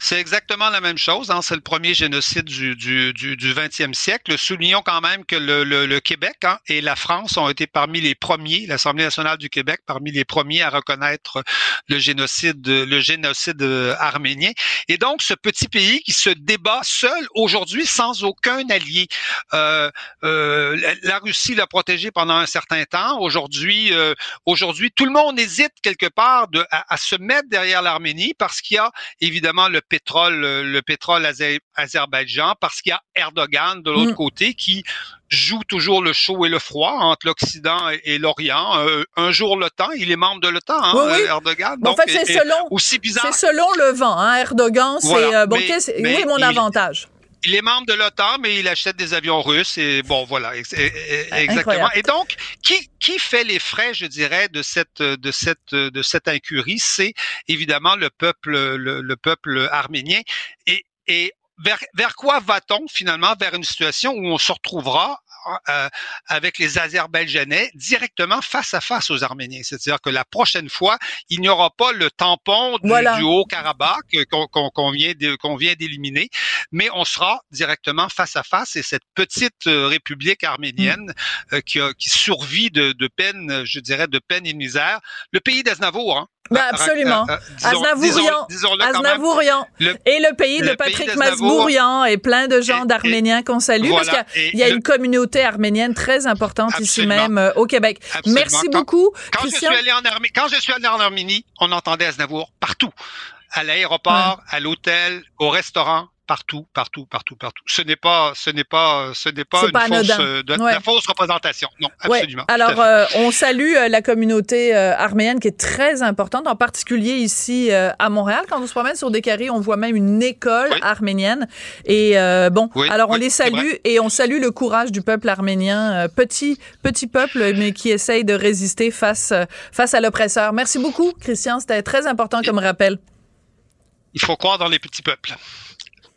C'est exactement la même chose. Hein. C'est le premier génocide du, du, du, du 20e siècle. Soulignons quand même que le, le, Québec hein, et la France ont été parmi les premiers, l'Assemblée nationale du Québec, parmi les premiers à reconnaître le génocide, le génocide euh, arménien. Et donc, ce petit pays qui se débat seul aujourd'hui sans aucun allié. Euh, euh, la Russie l'a protégé pendant un certain temps. Aujourd'hui, euh, aujourd'hui, tout le monde hésite quelque part de, à se mettre derrière l'Arménie parce qu'il y a évidemment le pétrole, euh, le pétrole Azerbaïdjan, parce qu'il y a Erdogan de l'autre mm. côté qui joue toujours le chaud et le froid entre l'Occident et, l'Orient. Euh, un jour l'OTAN, il est membre de l'OTAN, hein, oui, oui. Erdogan. en fait, c'est selon, aussi bizarre. C'est selon le vent. Hein. Erdogan, c'est euh, bon, oui, mon avantage? Il est membre de l'OTAN, mais il achète des avions russes et bon, voilà, exactement. Et donc, qui, qui fait les frais, je dirais, de cette de cette de cette incurie, c'est évidemment le peuple le, le peuple arménien. Et et vers, vers quoi va-t-on finalement vers une situation où on se retrouvera euh, avec les Azerbaïdjanais directement face à face aux Arméniens. C'est-à-dire que la prochaine fois, il n'y aura pas le tampon du, Haut-Karabakh qu'on vient qu'on vient d'éliminer, mais on sera directement face à face et cette petite euh, république arménienne mm. euh, qui, a, qui survit de, de peine, je dirais, de peine et de misère. Le pays d'Aznavour, hein, ben absolument. Euh, Aznavourian. et le pays de Patrick Masbourian et plein de gens d'Arméniens qu'on salue parce qu'il y a, une communauté arménienne très importante ici même euh, au Québec. Merci beaucoup, quand Christian. Je suis allé en Arménie, quand je suis allé en Arménie, on entendait Aznavour partout. À l'aéroport, à l'hôtel, au restaurant, partout, partout, partout, partout. Ce n'est pas, ce n'est pas, ce n'est pas, une fausse, euh, la fausse représentation. Non, absolument. Alors, euh, on salue euh, la communauté arménienne qui est très importante, en particulier ici à Montréal. Quand on se promène sur des carrés, on voit même une école arménienne. Et bon, alors on les salue et on salue le courage du peuple arménien, petit petit peuple, mais qui essaye de résister face face à l'oppresseur. Merci beaucoup, Christian. C'était très important comme rappel. Il faut croire dans les petits peuples.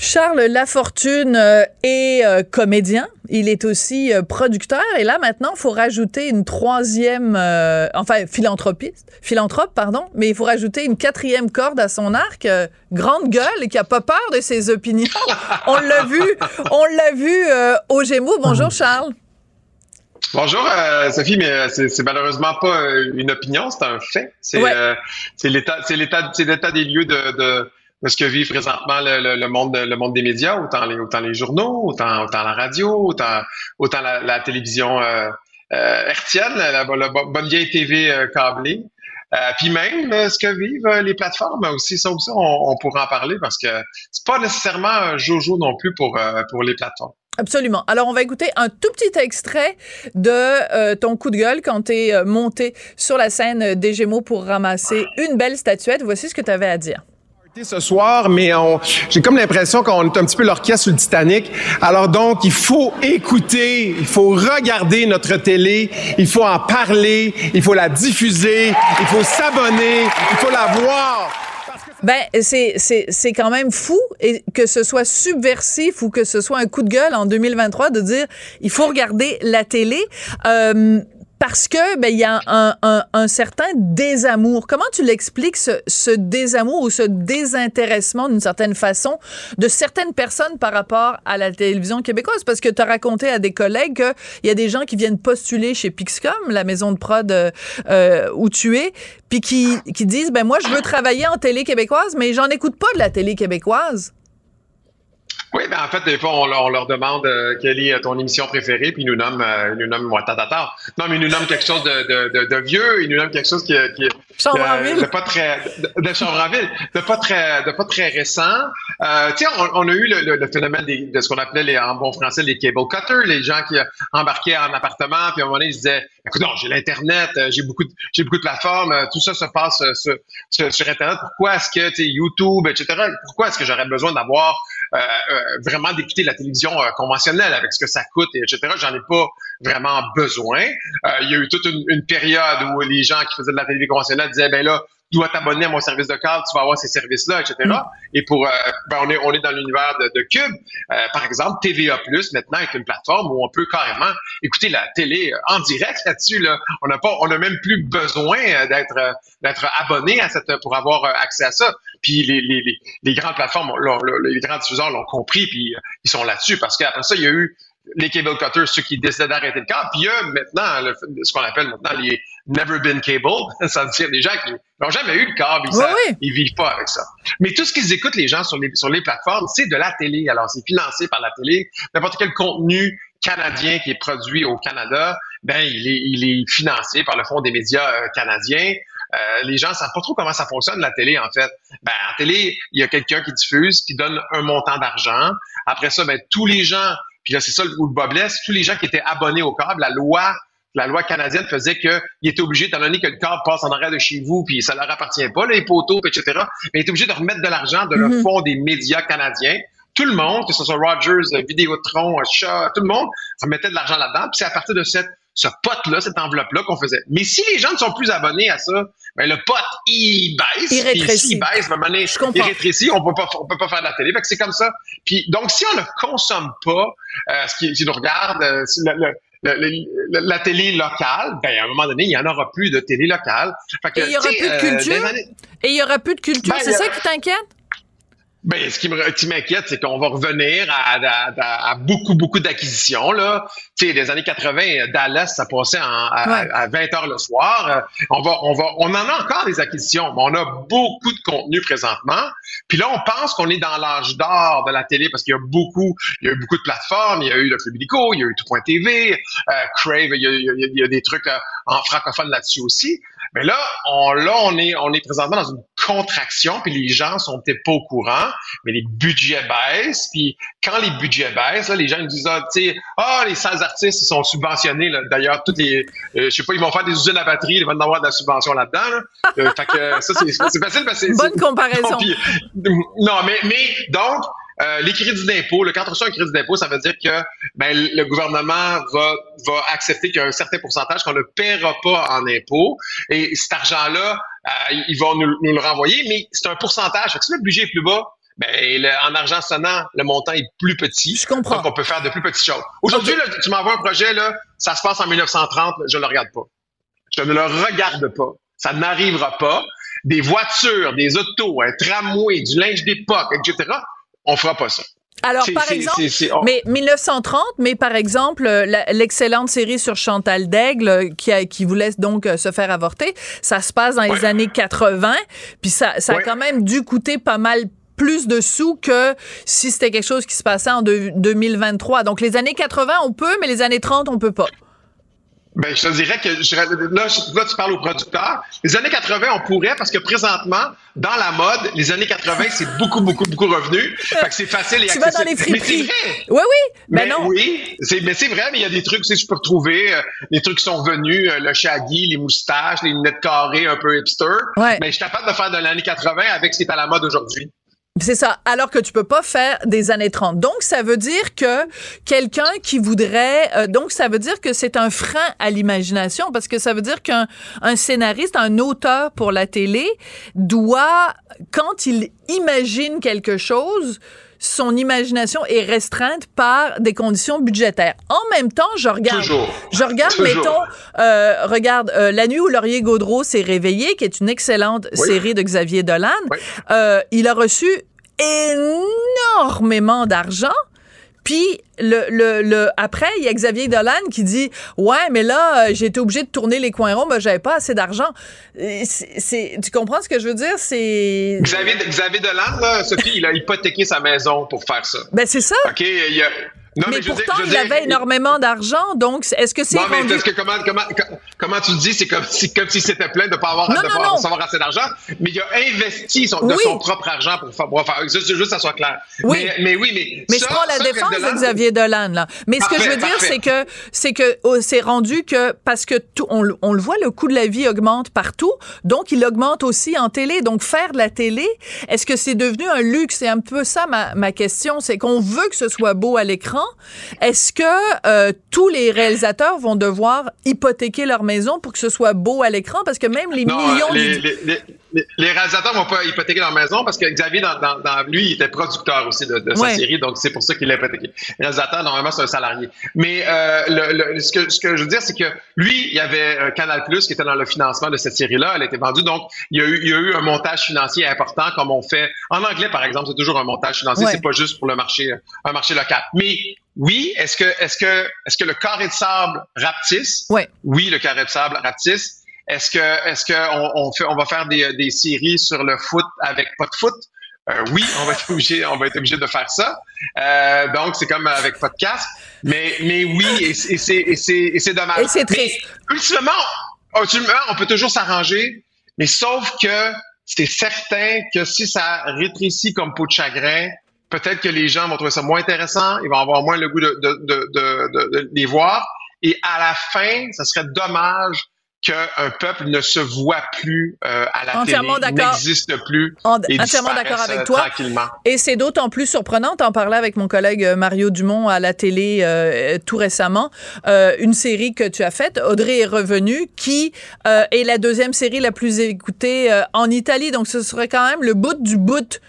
Charles Lafortune euh, est euh, comédien. Il est aussi euh, producteur. Et là, maintenant, il faut rajouter une troisième, enfin, philanthropiste, philanthrope, pardon, mais il faut rajouter une quatrième corde à son arc. grande gueule et qui a pas peur de ses opinions. on l'a vu, on l'a vu au Gémeaux. Bonjour, Charles. Bonjour Sophie, mais c'est malheureusement pas une opinion, c'est un fait. C'est l'état, c'est l'état, c'est l'état des lieux de de ce que vit présentement le, le, monde le monde des médias, autant les autant les journaux, autant autant la radio, autant autant la, la télévision euh, euh, hertzienne, la, bonne vieille TV euh, câblée? Euh, puis même ce que vivent les plateformes aussi, ça aussi, on, on pourra en parler parce que c'est pas nécessairement un jojo non plus pour pour les plateformes. Absolument. Alors, on va écouter un tout petit extrait de ton coup de gueule quand tu es monté sur la scène des Gémeaux pour ramasser une belle statuette. Voici ce que tu avais à dire ce soir, mais j'ai comme l'impression qu'on est un petit peu l'orchestre sur le Titanic. Alors donc, il faut écouter, il faut regarder notre télé, il faut en parler, il faut la diffuser, il faut s'abonner, il faut la voir. Ben, c'est, quand même fou et que ce soit subversif ou que ce soit un coup de gueule en 2023 de dire il faut regarder la télé. Euh, parce que ben il y a un, un, un, certain désamour. Comment tu l'expliques ce, ce, désamour ou ce désintéressement d'une certaine façon de certaines personnes par rapport à la télévision québécoise? Parce que tu as raconté à des collègues qu'il y a des gens qui viennent postuler chez Pixcom, la maison de prod euh, euh, où tu es, puis qui, qui disent ben moi je veux travailler en télé québécoise, mais j'en écoute pas de la télé québécoise. Oui, ben en fait, des fois, on, leur demande euh, quelle est ton émission préférée, puis ils nous nomment, euh, ils nous nomment moi, tata. Non, mais ils nous nomment quelque chose de, de, de, vieux, ils nous nomment quelque chose qui, qui, de, de pas très de, de de pas très de pas très récent. Euh, tu sais, on, on, a eu le, le, phénomène des, de ce qu'on appelait les, en bon français les cable cutters, les gens qui embarquaient en appartement, puis à un moment donné, ils disaient, écoute, non, j'ai l'internet, euh, j'ai beaucoup, de, j'ai beaucoup de plateformes, tout ça se passe sur, sur, sur internet. Pourquoi est-ce que tu YouTube, etc. Pourquoi est-ce que j'aurais besoin d'avoir euh, euh, vraiment d'écouter la télévision euh, conventionnelle avec ce que ça coûte, et etc. J'en ai pas vraiment besoin. il y a eu toute une, période où les gens qui faisaient de la télévision conventionnelle disaient, ben là, dois t'abonner à mon service de câble, tu vas avoir ces services-là, etc. Mm. Et pour, euh, ben on est, on est dans l'univers de, de Cube. Euh, par exemple, TVA Plus maintenant est une plateforme où on peut carrément écouter la télé euh, en direct là-dessus. Là. On n'a pas, on n'a même plus besoin d'être, d'être abonné à cette pour avoir accès à ça. Puis les, les, les, les grandes plateformes, les grands diffuseurs l'ont compris, puis ils sont là-dessus parce qu'après ça, il y a eu les cable cutters, ceux qui décidaient d'arrêter le câble. Puis il y a maintenant ce qu'on appelle maintenant les never been cable, ça veut dire des gens qui n'ont jamais eu le câble, ils, ils vivent pas avec ça. Mais tout ce qu'ils écoutent les gens sur les sur les plateformes, c'est de la télé. Alors c'est financé par la télé. N'importe quel contenu canadien qui est produit au Canada, ben il est, il est financé par le Fonds des médias euh, canadiens. Euh, les gens savent pas trop comment ça fonctionne la télé en fait. Ben en télé, il y a quelqu'un qui diffuse, qui donne un montant d'argent. Après ça, ben tous les gens puis là, c'est ça où le bas blesse. Tous les gens qui étaient abonnés au câble, la loi la loi canadienne faisait qu'ils étaient obligés, étant donné que le câble passe en arrière de chez vous, puis ça leur appartient pas, les poteaux, etc., mais ils étaient obligés de remettre de l'argent de leur mhm. fonds des médias canadiens. Tout le monde, que ce soit Rogers, Vidéotron, Shaw, tout le monde, remettait de l'argent là-dedans. Puis c'est à partir de cette ce pot-là, cette enveloppe-là qu'on faisait. Mais si les gens ne sont plus abonnés à ça, ben le pot, il baisse. Il rétrécit. il baisse, ben, il rétrécit, on peut pas, on peut pas faire de la télé. Fait que c'est comme ça. Puis, donc, si on ne consomme pas, euh, ce qui, si on regarde, euh, la, télé locale, ben, à un moment donné, il n'y en aura plus de télé locale. Fait que, Et il y aura plus de euh, culture? Et il y aura plus de culture. Ben, c'est ça qui t'inquiète? Ben, ce qui m'inquiète, c'est qu'on va revenir à, beaucoup, beaucoup d'acquisitions. Là. Tu sais, les années 80, Dallas, ça passait à, 20 heures le soir. Euh, on va, on va, on en a encore des acquisitions, mais on a beaucoup de contenu présentement. Puis là, on pense qu'on est dans l'âge d'or de la télé parce qu'il y a beaucoup, il y a eu beaucoup de plateformes. Il y a eu le Club Illico, il y a eu Tout.tv, euh, Crave, il y, a, il y, a, des trucs euh, en francophone là-dessus aussi. Mais là, on, là, on est, on est présentement dans une contraction, puis les gens sont peut-être pas au courant, mais les budgets baissent, puis quand les budgets baissent, là, les gens ils disent, ah, tu sais, ah, les salles artistes, ils sont subventionnés, D'ailleurs, toutes les, euh, je sais pas, ils vont faire des usines à batterie, ils vont avoir de la subvention là-dedans, euh, fait que ça, c'est, facile parce que Bonne comparaison. non, mais, mais, donc, euh, les crédits d'impôt, le quand on reçoit un crédit d'impôt, ça veut dire que ben, le gouvernement va, va accepter qu'il y a un certain pourcentage qu'on ne paiera pas en impôt. Et cet argent-là, euh, ils vont nous, le renvoyer, mais c'est un pourcentage. si le budget est plus bas, ben, en argent sonnant, le montant est plus petit. Je comprends. Donc, on peut faire de plus petites choses. Aujourd'hui, tu m'envoies un projet, là, ça se passe en 1930, je ne le regarde pas. Je ne le regarde pas. Ça n'arrivera pas. Des voitures, des autos, un tramway, du linge d'époque, etc on fera pas ça. Alors, par exemple, mais 1930, mais par exemple, l'excellente série sur Chantal Daigle qui, a, qui voulait donc euh, se faire avorter, ça se passe dans les années 80, puis ça, ça a quand même dû coûter pas mal plus de sous que si c'était quelque chose qui se passait en 2023. Donc, les années 80, on peut, mais les années 30, on peut pas. Ben, je te dirais que je, là, tu parles aux producteurs. Les années 80, on pourrait parce que présentement, dans la mode, les années 80, c'est beaucoup, beaucoup, beaucoup revenu. Fait que c'est facile et tu Vas dans les mais c'est vrai. Oui, oui. Ben mais non. Oui, c'est, mais c'est vrai, mais il y a des trucs, tu sais, je peux retrouver euh, des trucs qui sont venus, euh, le shaggy, les moustaches, les lunettes carrées un peu hipster. Ouais. Mais je suis capable de faire de l'année 80 avec ce qui est à la mode aujourd'hui. C'est ça. Alors que tu peux pas faire des années 30. Donc, ça veut dire que quelqu'un qui voudrait, euh, donc ça veut dire que c'est un frein à l'imagination parce que ça veut dire qu'un un scénariste, un auteur pour la télé doit, quand il imagine quelque chose, son imagination est restreinte par des conditions budgétaires. En même temps, je regarde, je regarde, mettons, euh, regarde euh, La nuit où Laurier Gaudreau s'est réveillé, qui est une excellente série de Xavier Dolan. Euh, il a reçu énormément d'argent. Puis le, le, le, après, il y a Xavier Dolan qui dit Ouais, mais là, euh, j'ai été obligé de tourner les coins ronds, mais j'avais pas assez d'argent. C'est, tu comprends ce que je veux dire? C'est. Xavier, Xavier Dolan, là, Sophie, il a hypothéqué sa maison pour faire ça. Ben, c'est ça. OK, il mais, pourtant, il avait énormément d'argent, donc est-ce que c'est Non, mais que comment, comment, comment tu le dis, c'est comme si, comme si c'était plein de pas avoir, de pas avoir assez d'argent, mais il a investi son, de son propre argent pour faire, pour faire juste, juste que ça soit clair. Oui. Mais, mais oui, mais. Mais je prends la défense de Xavier Dolan, là. Mais ce que je veux dire, c'est que, c'est que, oh, c'est rendu que, parce que tout, on, on, le voit, le coût de la vie augmente partout, donc il augmente aussi en télé. Donc faire de la télé, est-ce que c'est devenu un luxe? C'est un peu ça ma, ma question, c'est qu'on veut que ce soit beau à l'écran. Est-ce que euh, tous les réalisateurs vont devoir hypothéquer leur maison pour que ce soit beau à l'écran? Parce que même les millions... Les, les réalisateurs vont pas hypothéquer leur maison parce que Xavier, dans, dans, dans lui, il était producteur aussi de, de sa série, donc c'est pour ça qu'il l'a hypothéqué. Le réalisateur, normalement, c'est un salarié. Mais euh, le, le, ce, que, ce que je veux dire, c'est que lui, il y avait Canal Plus qui était dans le financement de cette série-là. Elle a été vendue, donc il y, a eu, il y a eu un montage financier important, comme on fait en anglais, par exemple. C'est toujours un montage financier. C'est pas juste pour le marché, un marché local. Mais oui, est-ce que, est-ce que, est-ce que le carré de sable rapetisse? Ouais. Oui, le carré de sable rapetisse. Est-ce que, est-ce que on, on, fait, on va faire des, des séries sur le foot avec pas de foot? Euh, oui, on va être obligé, on va être obligé de faire ça. Euh, donc c'est comme avec podcast, mais mais oui, et, et c'est et c'est et c'est dommage. Et c'est triste. Mais, ultimement, ultimement, on peut toujours s'arranger, mais sauf que c'est certain que si ça rétrécit comme peau de chagrin, peut-être que les gens vont trouver ça moins intéressant, ils vont avoir moins le goût de, de, de, de, de les voir. Et à la fin, ça serait dommage qu'un peuple ne se voit plus euh, à la entièrement télé, n'existe plus en, et entièrement d'accord avec toi. Tranquillement. Et c'est d'autant plus surprenant, en parlais avec mon collègue euh, Mario Dumont à la télé euh, tout récemment, euh, une série que tu as faite, Audrey est revenue, qui euh, est la deuxième série la plus écoutée euh, en Italie. Donc ce serait quand même le bout du bout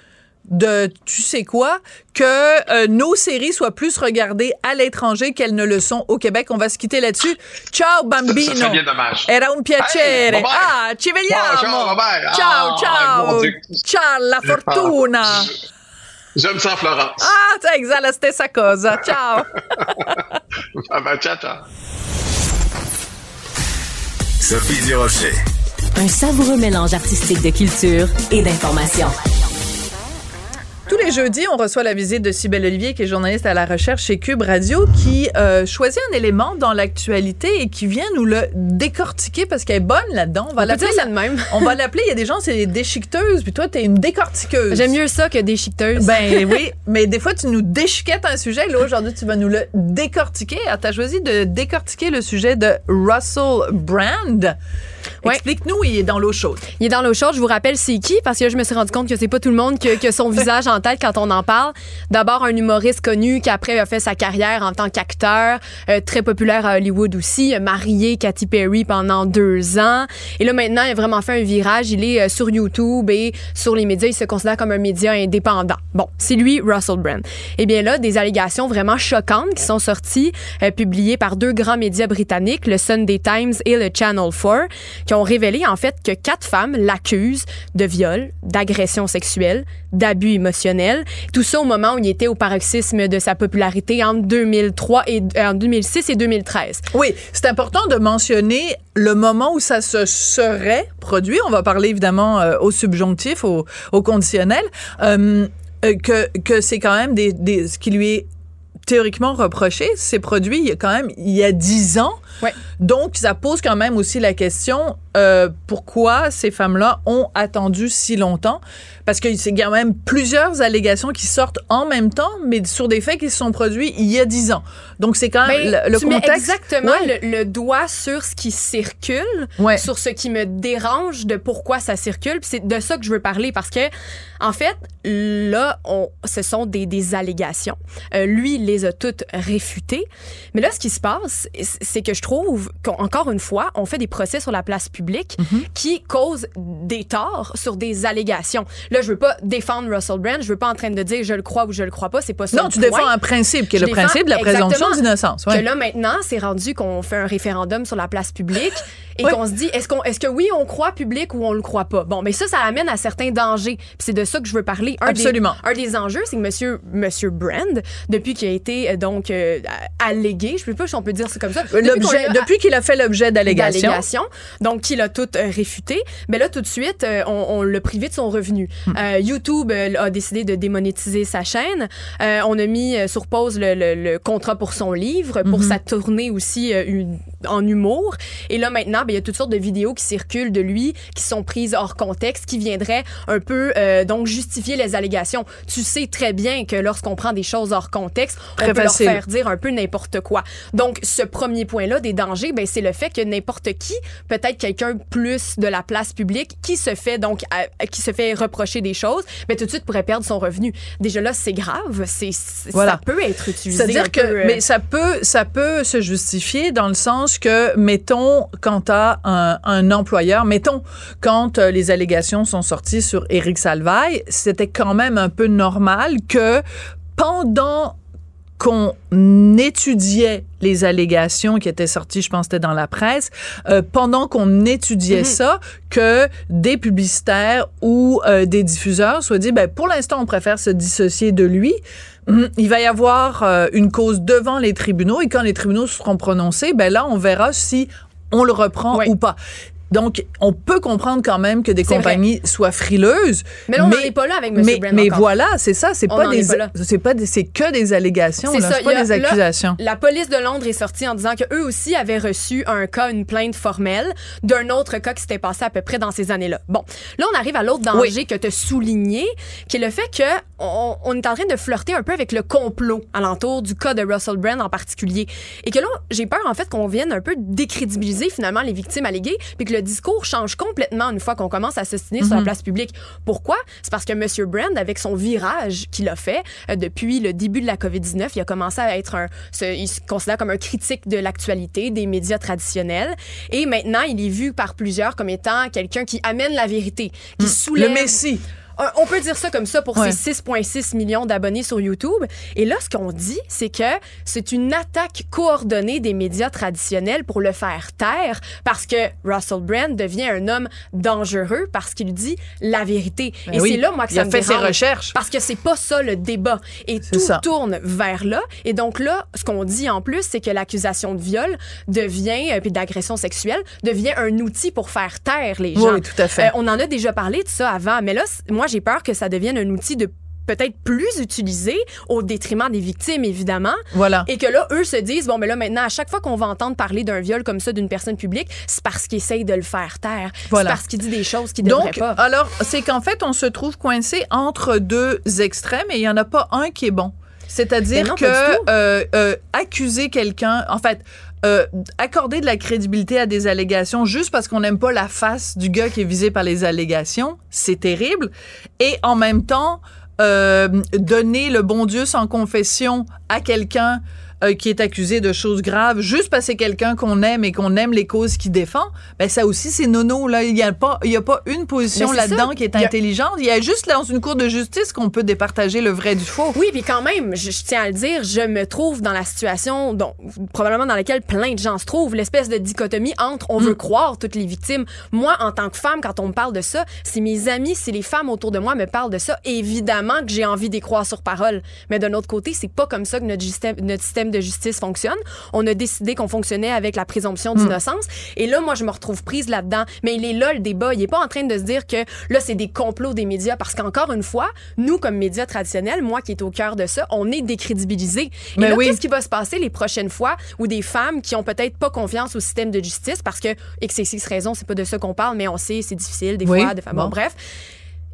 de tu sais quoi que euh, nos séries soient plus regardées à l'étranger qu'elles ne le sont au Québec. On va se quitter là-dessus. Ciao bambino. Ça, ça bien dommage. Era un piacere. Hey, ah, ci vediamo. Ciao, Ah, ciao. Ciao, la fortuna. J'aime ça, Florence. Ah, c'est exact la stessa cosa. Ciao. ciao, ciao. Sophie Durocher. Un savoureux mélange artistique de culture et d'information. Tous les jeudis, on reçoit la visite de Cybelle Olivier, qui est journaliste à la recherche chez Cube Radio, qui euh, choisit un élément dans l'actualité et qui vient nous le décortiquer parce qu'elle est bonne là-dedans. On va l'appeler. de même. On va l'appeler. Il y a des gens, c'est des déchiqueteuses, puis toi, t'es une décortiqueuse. J'aime mieux ça que des chiqueteuses. Ben oui, mais des fois, tu nous déchiquettes un sujet. Là, aujourd'hui, tu vas nous le décortiquer. Alors, tu as choisi de décortiquer le sujet de Russell Brand. Ouais. Explique-nous, il est dans l'eau chaude. Il est dans l'eau chaude. Je vous rappelle c'est qui? Parce que je me suis rendu compte que c'est pas tout le monde qui, a son visage en tête quand on en parle. D'abord un humoriste connu qui après a fait sa carrière en tant qu'acteur, euh, très populaire à Hollywood aussi, marié Katy Perry pendant deux ans. Et là maintenant il a vraiment fait un virage. Il est euh, sur YouTube et sur les médias. Il se considère comme un média indépendant. Bon, c'est lui Russell Brand. Et bien là des allégations vraiment choquantes qui sont sorties, euh, publiées par deux grands médias britanniques, le Sunday Times et le Channel 4 qui ont révélé en fait que quatre femmes l'accusent de viol, d'agression sexuelle, d'abus émotionnels. Tout ça au moment où il était au paroxysme de sa popularité en 2003 et euh, en 2006 et 2013. Oui, c'est important de mentionner le moment où ça se serait produit. On va parler évidemment euh, au subjonctif, au, conditionnel, euh, euh, que, que c'est quand même des, ce qui lui est théoriquement reproché, c'est produit il y a quand même il y a dix ans. Ouais. Donc, ça pose quand même aussi la question euh, pourquoi ces femmes-là ont attendu si longtemps? Parce que c'est quand même plusieurs allégations qui sortent en même temps, mais sur des faits qui se sont produits il y a dix ans. Donc, c'est quand même Ben, le, le tu mets contexte. exactement Ouais. le, le doigt sur ce qui circule, Ouais. sur ce qui me dérange de pourquoi ça circule. C'est de ça que je veux parler parce que, en fait, là, on, ce sont des, des allégations. Euh, lui, il les a toutes réfutées. Mais là, ce qui se passe, c'est que je trouve qu'encore une fois, on fait des procès sur la place publique Mm-hmm. qui causent des torts sur des allégations. Là, je veux pas défendre Russell Brand. Je veux pas en train de dire je le crois ou je le crois pas. C'est pas ça. Non, tu point. défends un principe qui est Je le principe de la présomption d'innocence. ouais. Que là, maintenant, c'est rendu qu'on fait un référendum sur la place publique et qu'on se dit, est-ce qu'on, est-ce que oui, on croit public ou on le croit pas? Bon, mais ça, ça amène à certains dangers. C'est de ça que je veux parler. Un Absolument. Des, un des enjeux, c'est que monsieur, monsieur Brand, depuis qu'il a été, euh, donc, euh, allégué, je sais pas si on peut dire ça comme ça. depuis l'a- depuis qu'il a fait l'objet d'allégations. d'allégations, donc qu'il a tout euh, réfuté. Mais là, tout de suite, euh, on, on l'a privé de son revenu. Hmm. Euh, YouTube a décidé de démonétiser sa chaîne. Euh, on a mis sur pause le, le- le contrat pour son livre, pour Mhm. sa tournée aussi une- en humour. Et là, maintenant, ben, il y a toutes sortes de vidéos qui circulent de lui, qui sont prises hors contexte, qui viendraient un peu euh, donc justifier les allégations. Tu sais très bien que lorsqu'on prend des choses hors contexte, Très on peut facile. leur faire dire un peu n'importe quoi. Donc, ce premier point-là des dangers, ben, c'est le fait que n'importe qui, peut-être quelqu'un plus de la place publique, qui se fait donc, à- qui se fait reprocher des choses, ben, tout de suite pourrait perdre son revenu. Déjà là, c'est grave. C'est, Voilà. Ça peut être utilisé. C'est-à-dire que, peu, euh, mais ça peut, ça peut se justifier dans le sens que, mettons, quand as un, un, employeur, mettons, quand euh, les allégations sont sorties sur Éric Salvaille, c'était quand même un peu normal que pendant qu'on étudiait les allégations qui étaient sorties, je pense c'était dans la presse, euh, pendant qu'on étudiait mhm. ça, que des publicitaires ou euh, des diffuseurs soient dit, ben, pour l'instant, on préfère se dissocier de lui. Il va y avoir euh, une cause devant les tribunaux et quand les tribunaux seront prononcés, ben là, on verra si on le reprend ou pas. Donc, on peut comprendre quand même que des compagnies soient frileuses. Mais là, on n'est pas là avec M. Mais, mais voilà, c'est ça. C'est pas des, c'est pas c'est que des allégations. C'est pas des accusations. la police de Londres est sortie en disant que eux aussi avaient reçu un cas, une plainte formelle d'un autre cas qui s'était passé à peu près dans ces années-là. Bon, là, on arrive à l'autre danger que tu as souligné, qui est le fait que on, est en train de flirter un peu avec le complot alentour du cas de Russell Brand en particulier, et que là, j'ai peur en fait qu'on vienne un peu décrédibiliser finalement les victimes alléguées, puis que le discours change complètement une fois qu'on commence à s'estimer sur la mhm. place publique. Pourquoi? C'est parce que M. Brand, avec son virage qu'il a fait euh, depuis le début de la COVID-19, il a commencé à être un, il se considère comme un critique de l'actualité, des médias traditionnels. Et maintenant, il est vu par plusieurs comme étant quelqu'un qui amène la vérité, qui hmm. soulève... Le Messie on peut dire ça comme ça pour ces 6,6 millions d'abonnés sur YouTube. Et là, ce qu'on dit, c'est que c'est une attaque coordonnée des médias traditionnels pour le faire taire parce que Russell Brand devient un homme dangereux parce qu'il dit la vérité. Ben et c'est là, moi, que ça a fait ses recherches. Parce que c'est pas ça le débat. Et tout tourne vers là. Et donc là, ce qu'on dit en plus, c'est que l'accusation de viol devient, euh, puis d'agression sexuelle, devient un outil pour faire taire les gens. Oui, tout à fait. Euh, on en a déjà parlé de ça avant. Mais là, moi, j'ai peur que ça devienne un outil de peut-être plus utilisé au détriment des victimes, évidemment. Voilà. Et que là, eux se disent, bon, mais là, maintenant, à chaque fois qu'on va entendre parler d'un viol comme ça d'une personne publique, c'est parce qu'ils essayent de le faire taire. Voilà. C'est parce qu'il dit des choses qu'il ne devrait pas. Alors, c'est qu'en fait, on se trouve coincé entre deux extrêmes et il n'y en a pas un qui est bon. C'est-à-dire ben que euh, euh, accuser quelqu'un, en fait, euh, accorder de la crédibilité à des allégations juste parce qu'on n'aime pas la face du gars qui est visé par les allégations, c'est terrible. Et en même temps, euh, donner le bon Dieu sans confession à quelqu'un euh, qui est accusé de choses graves juste parce que c'est quelqu'un qu'on aime et qu'on aime les causes qu'il défend, ben ça aussi c'est nono là, il y a pas il y a pas une position là-dedans qui est intelligente, il y a juste dans une cour de justice qu'on peut départager le vrai du faux. Oui, puis quand même, je, tiens à le dire, je me trouve dans la situation dont probablement dans laquelle plein de gens se trouvent, l'espèce de dichotomie entre on veut mm. croire toutes les victimes. Moi en tant que femme quand on me parle de ça, si mes amis, si les femmes autour de moi me parlent de ça, évidemment que j'ai envie d'y croire sur parole. Mais d'un autre côté, c'est pas comme ça que notre système, notre système de justice fonctionne. On a décidé qu'on fonctionnait avec la présomption d'innocence. Et là, moi, je me retrouve prise là-dedans. Mais il est là le débat. Il est pas en train de se dire que là, c'est des complots des médias. Parce qu'encore une fois, nous, comme médias traditionnels, moi qui est au cœur de ça, on est décrédibilisés. Et Mais là, qu'est-ce qui va se passer les prochaines fois où des femmes qui ont peut-être pas confiance au système de justice parce que, X, raison, c'est pas de ça qu'on parle, mais on sait, c'est difficile des fois, des femmes. Bon, bref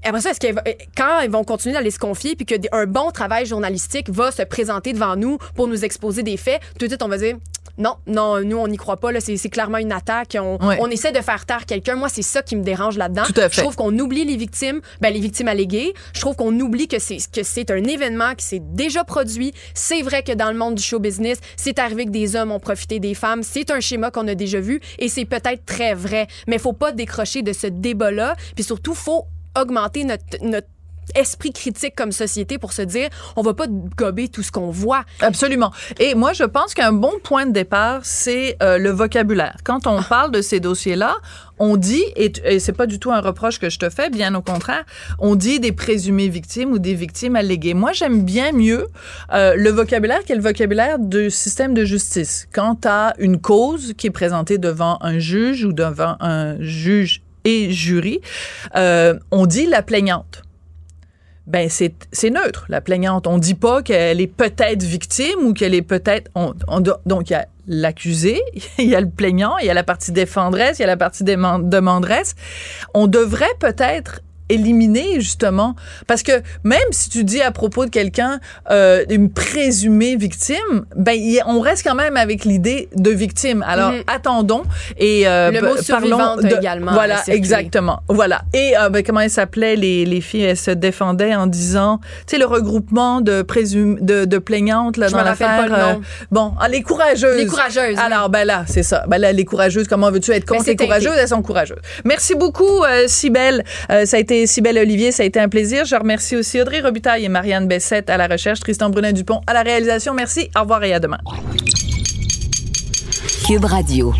après ça, est-ce que quand ils vont continuer d'aller se confier puis qu'un bon travail journalistique va se présenter devant nous pour nous exposer des faits, tout de suite on va dire non, non, nous on n'y croit pas. Là, c'est, clairement une attaque. On, on essaie de faire taire quelqu'un. Moi, c'est ça qui me dérange là-dedans. Je trouve qu'on oublie les victimes, ben, les victimes alléguées. Je trouve qu'on oublie que c'est que c'est un événement qui s'est déjà produit. C'est vrai que dans le monde du show business, c'est arrivé que des hommes ont profité des femmes. C'est un schéma qu'on a déjà vu et c'est peut-être très vrai. Mais faut pas décrocher de ce débat-là. Puis surtout, faut augmenter notre, notre esprit critique comme société pour se dire on va pas gober tout ce qu'on voit. Absolument. Et moi je pense qu'un bon point de départ c'est euh, le vocabulaire. Quand on parle de ces dossiers-là, on dit et, et c'est pas du tout un reproche que je te fais, bien au contraire, on dit des présumées victimes ou des victimes alléguées. Moi j'aime bien mieux euh, le vocabulaire qui est le vocabulaire du système de justice. Quand as une cause qui est présentée devant un juge ou devant un juge et jury, euh, on dit la plaignante. Ben c'est neutre, la plaignante. On dit pas qu'elle est peut-être victime ou qu'elle est peut-être. On, donc il y a l'accusé, il y a le plaignant, il y a la partie défendresse, il y a la partie demanderesse. On devrait peut-être éliminer justement. Parce que même si tu dis à propos de quelqu'un euh, une présumée victime ben on reste quand même avec l'idée de victime. Alors Mhm. attendons et euh, Le mot survivante de- également, voilà exactement. Voilà. Et euh, ben, comment elles s'appelaient les, les filles elles se défendaient en disant tu sais le regroupement de présum de, de plaignantes là Je dans l'affaire nom. bon ah, les courageuses. Les courageuses, alors ben là c'est ça. Ben là les courageuses comment veux-tu être contre c'est les courageuses? elles sont courageuses. Merci beaucoup euh, Cybelle. Euh, ça a été Cybelle Olivier ça a été un plaisir. Je remercie aussi Audrey Robitaille et Marianne Bessette à la recherche Tristan Brunet Dupont à la réalisation. Merci au revoir et à demain. Cube Radio.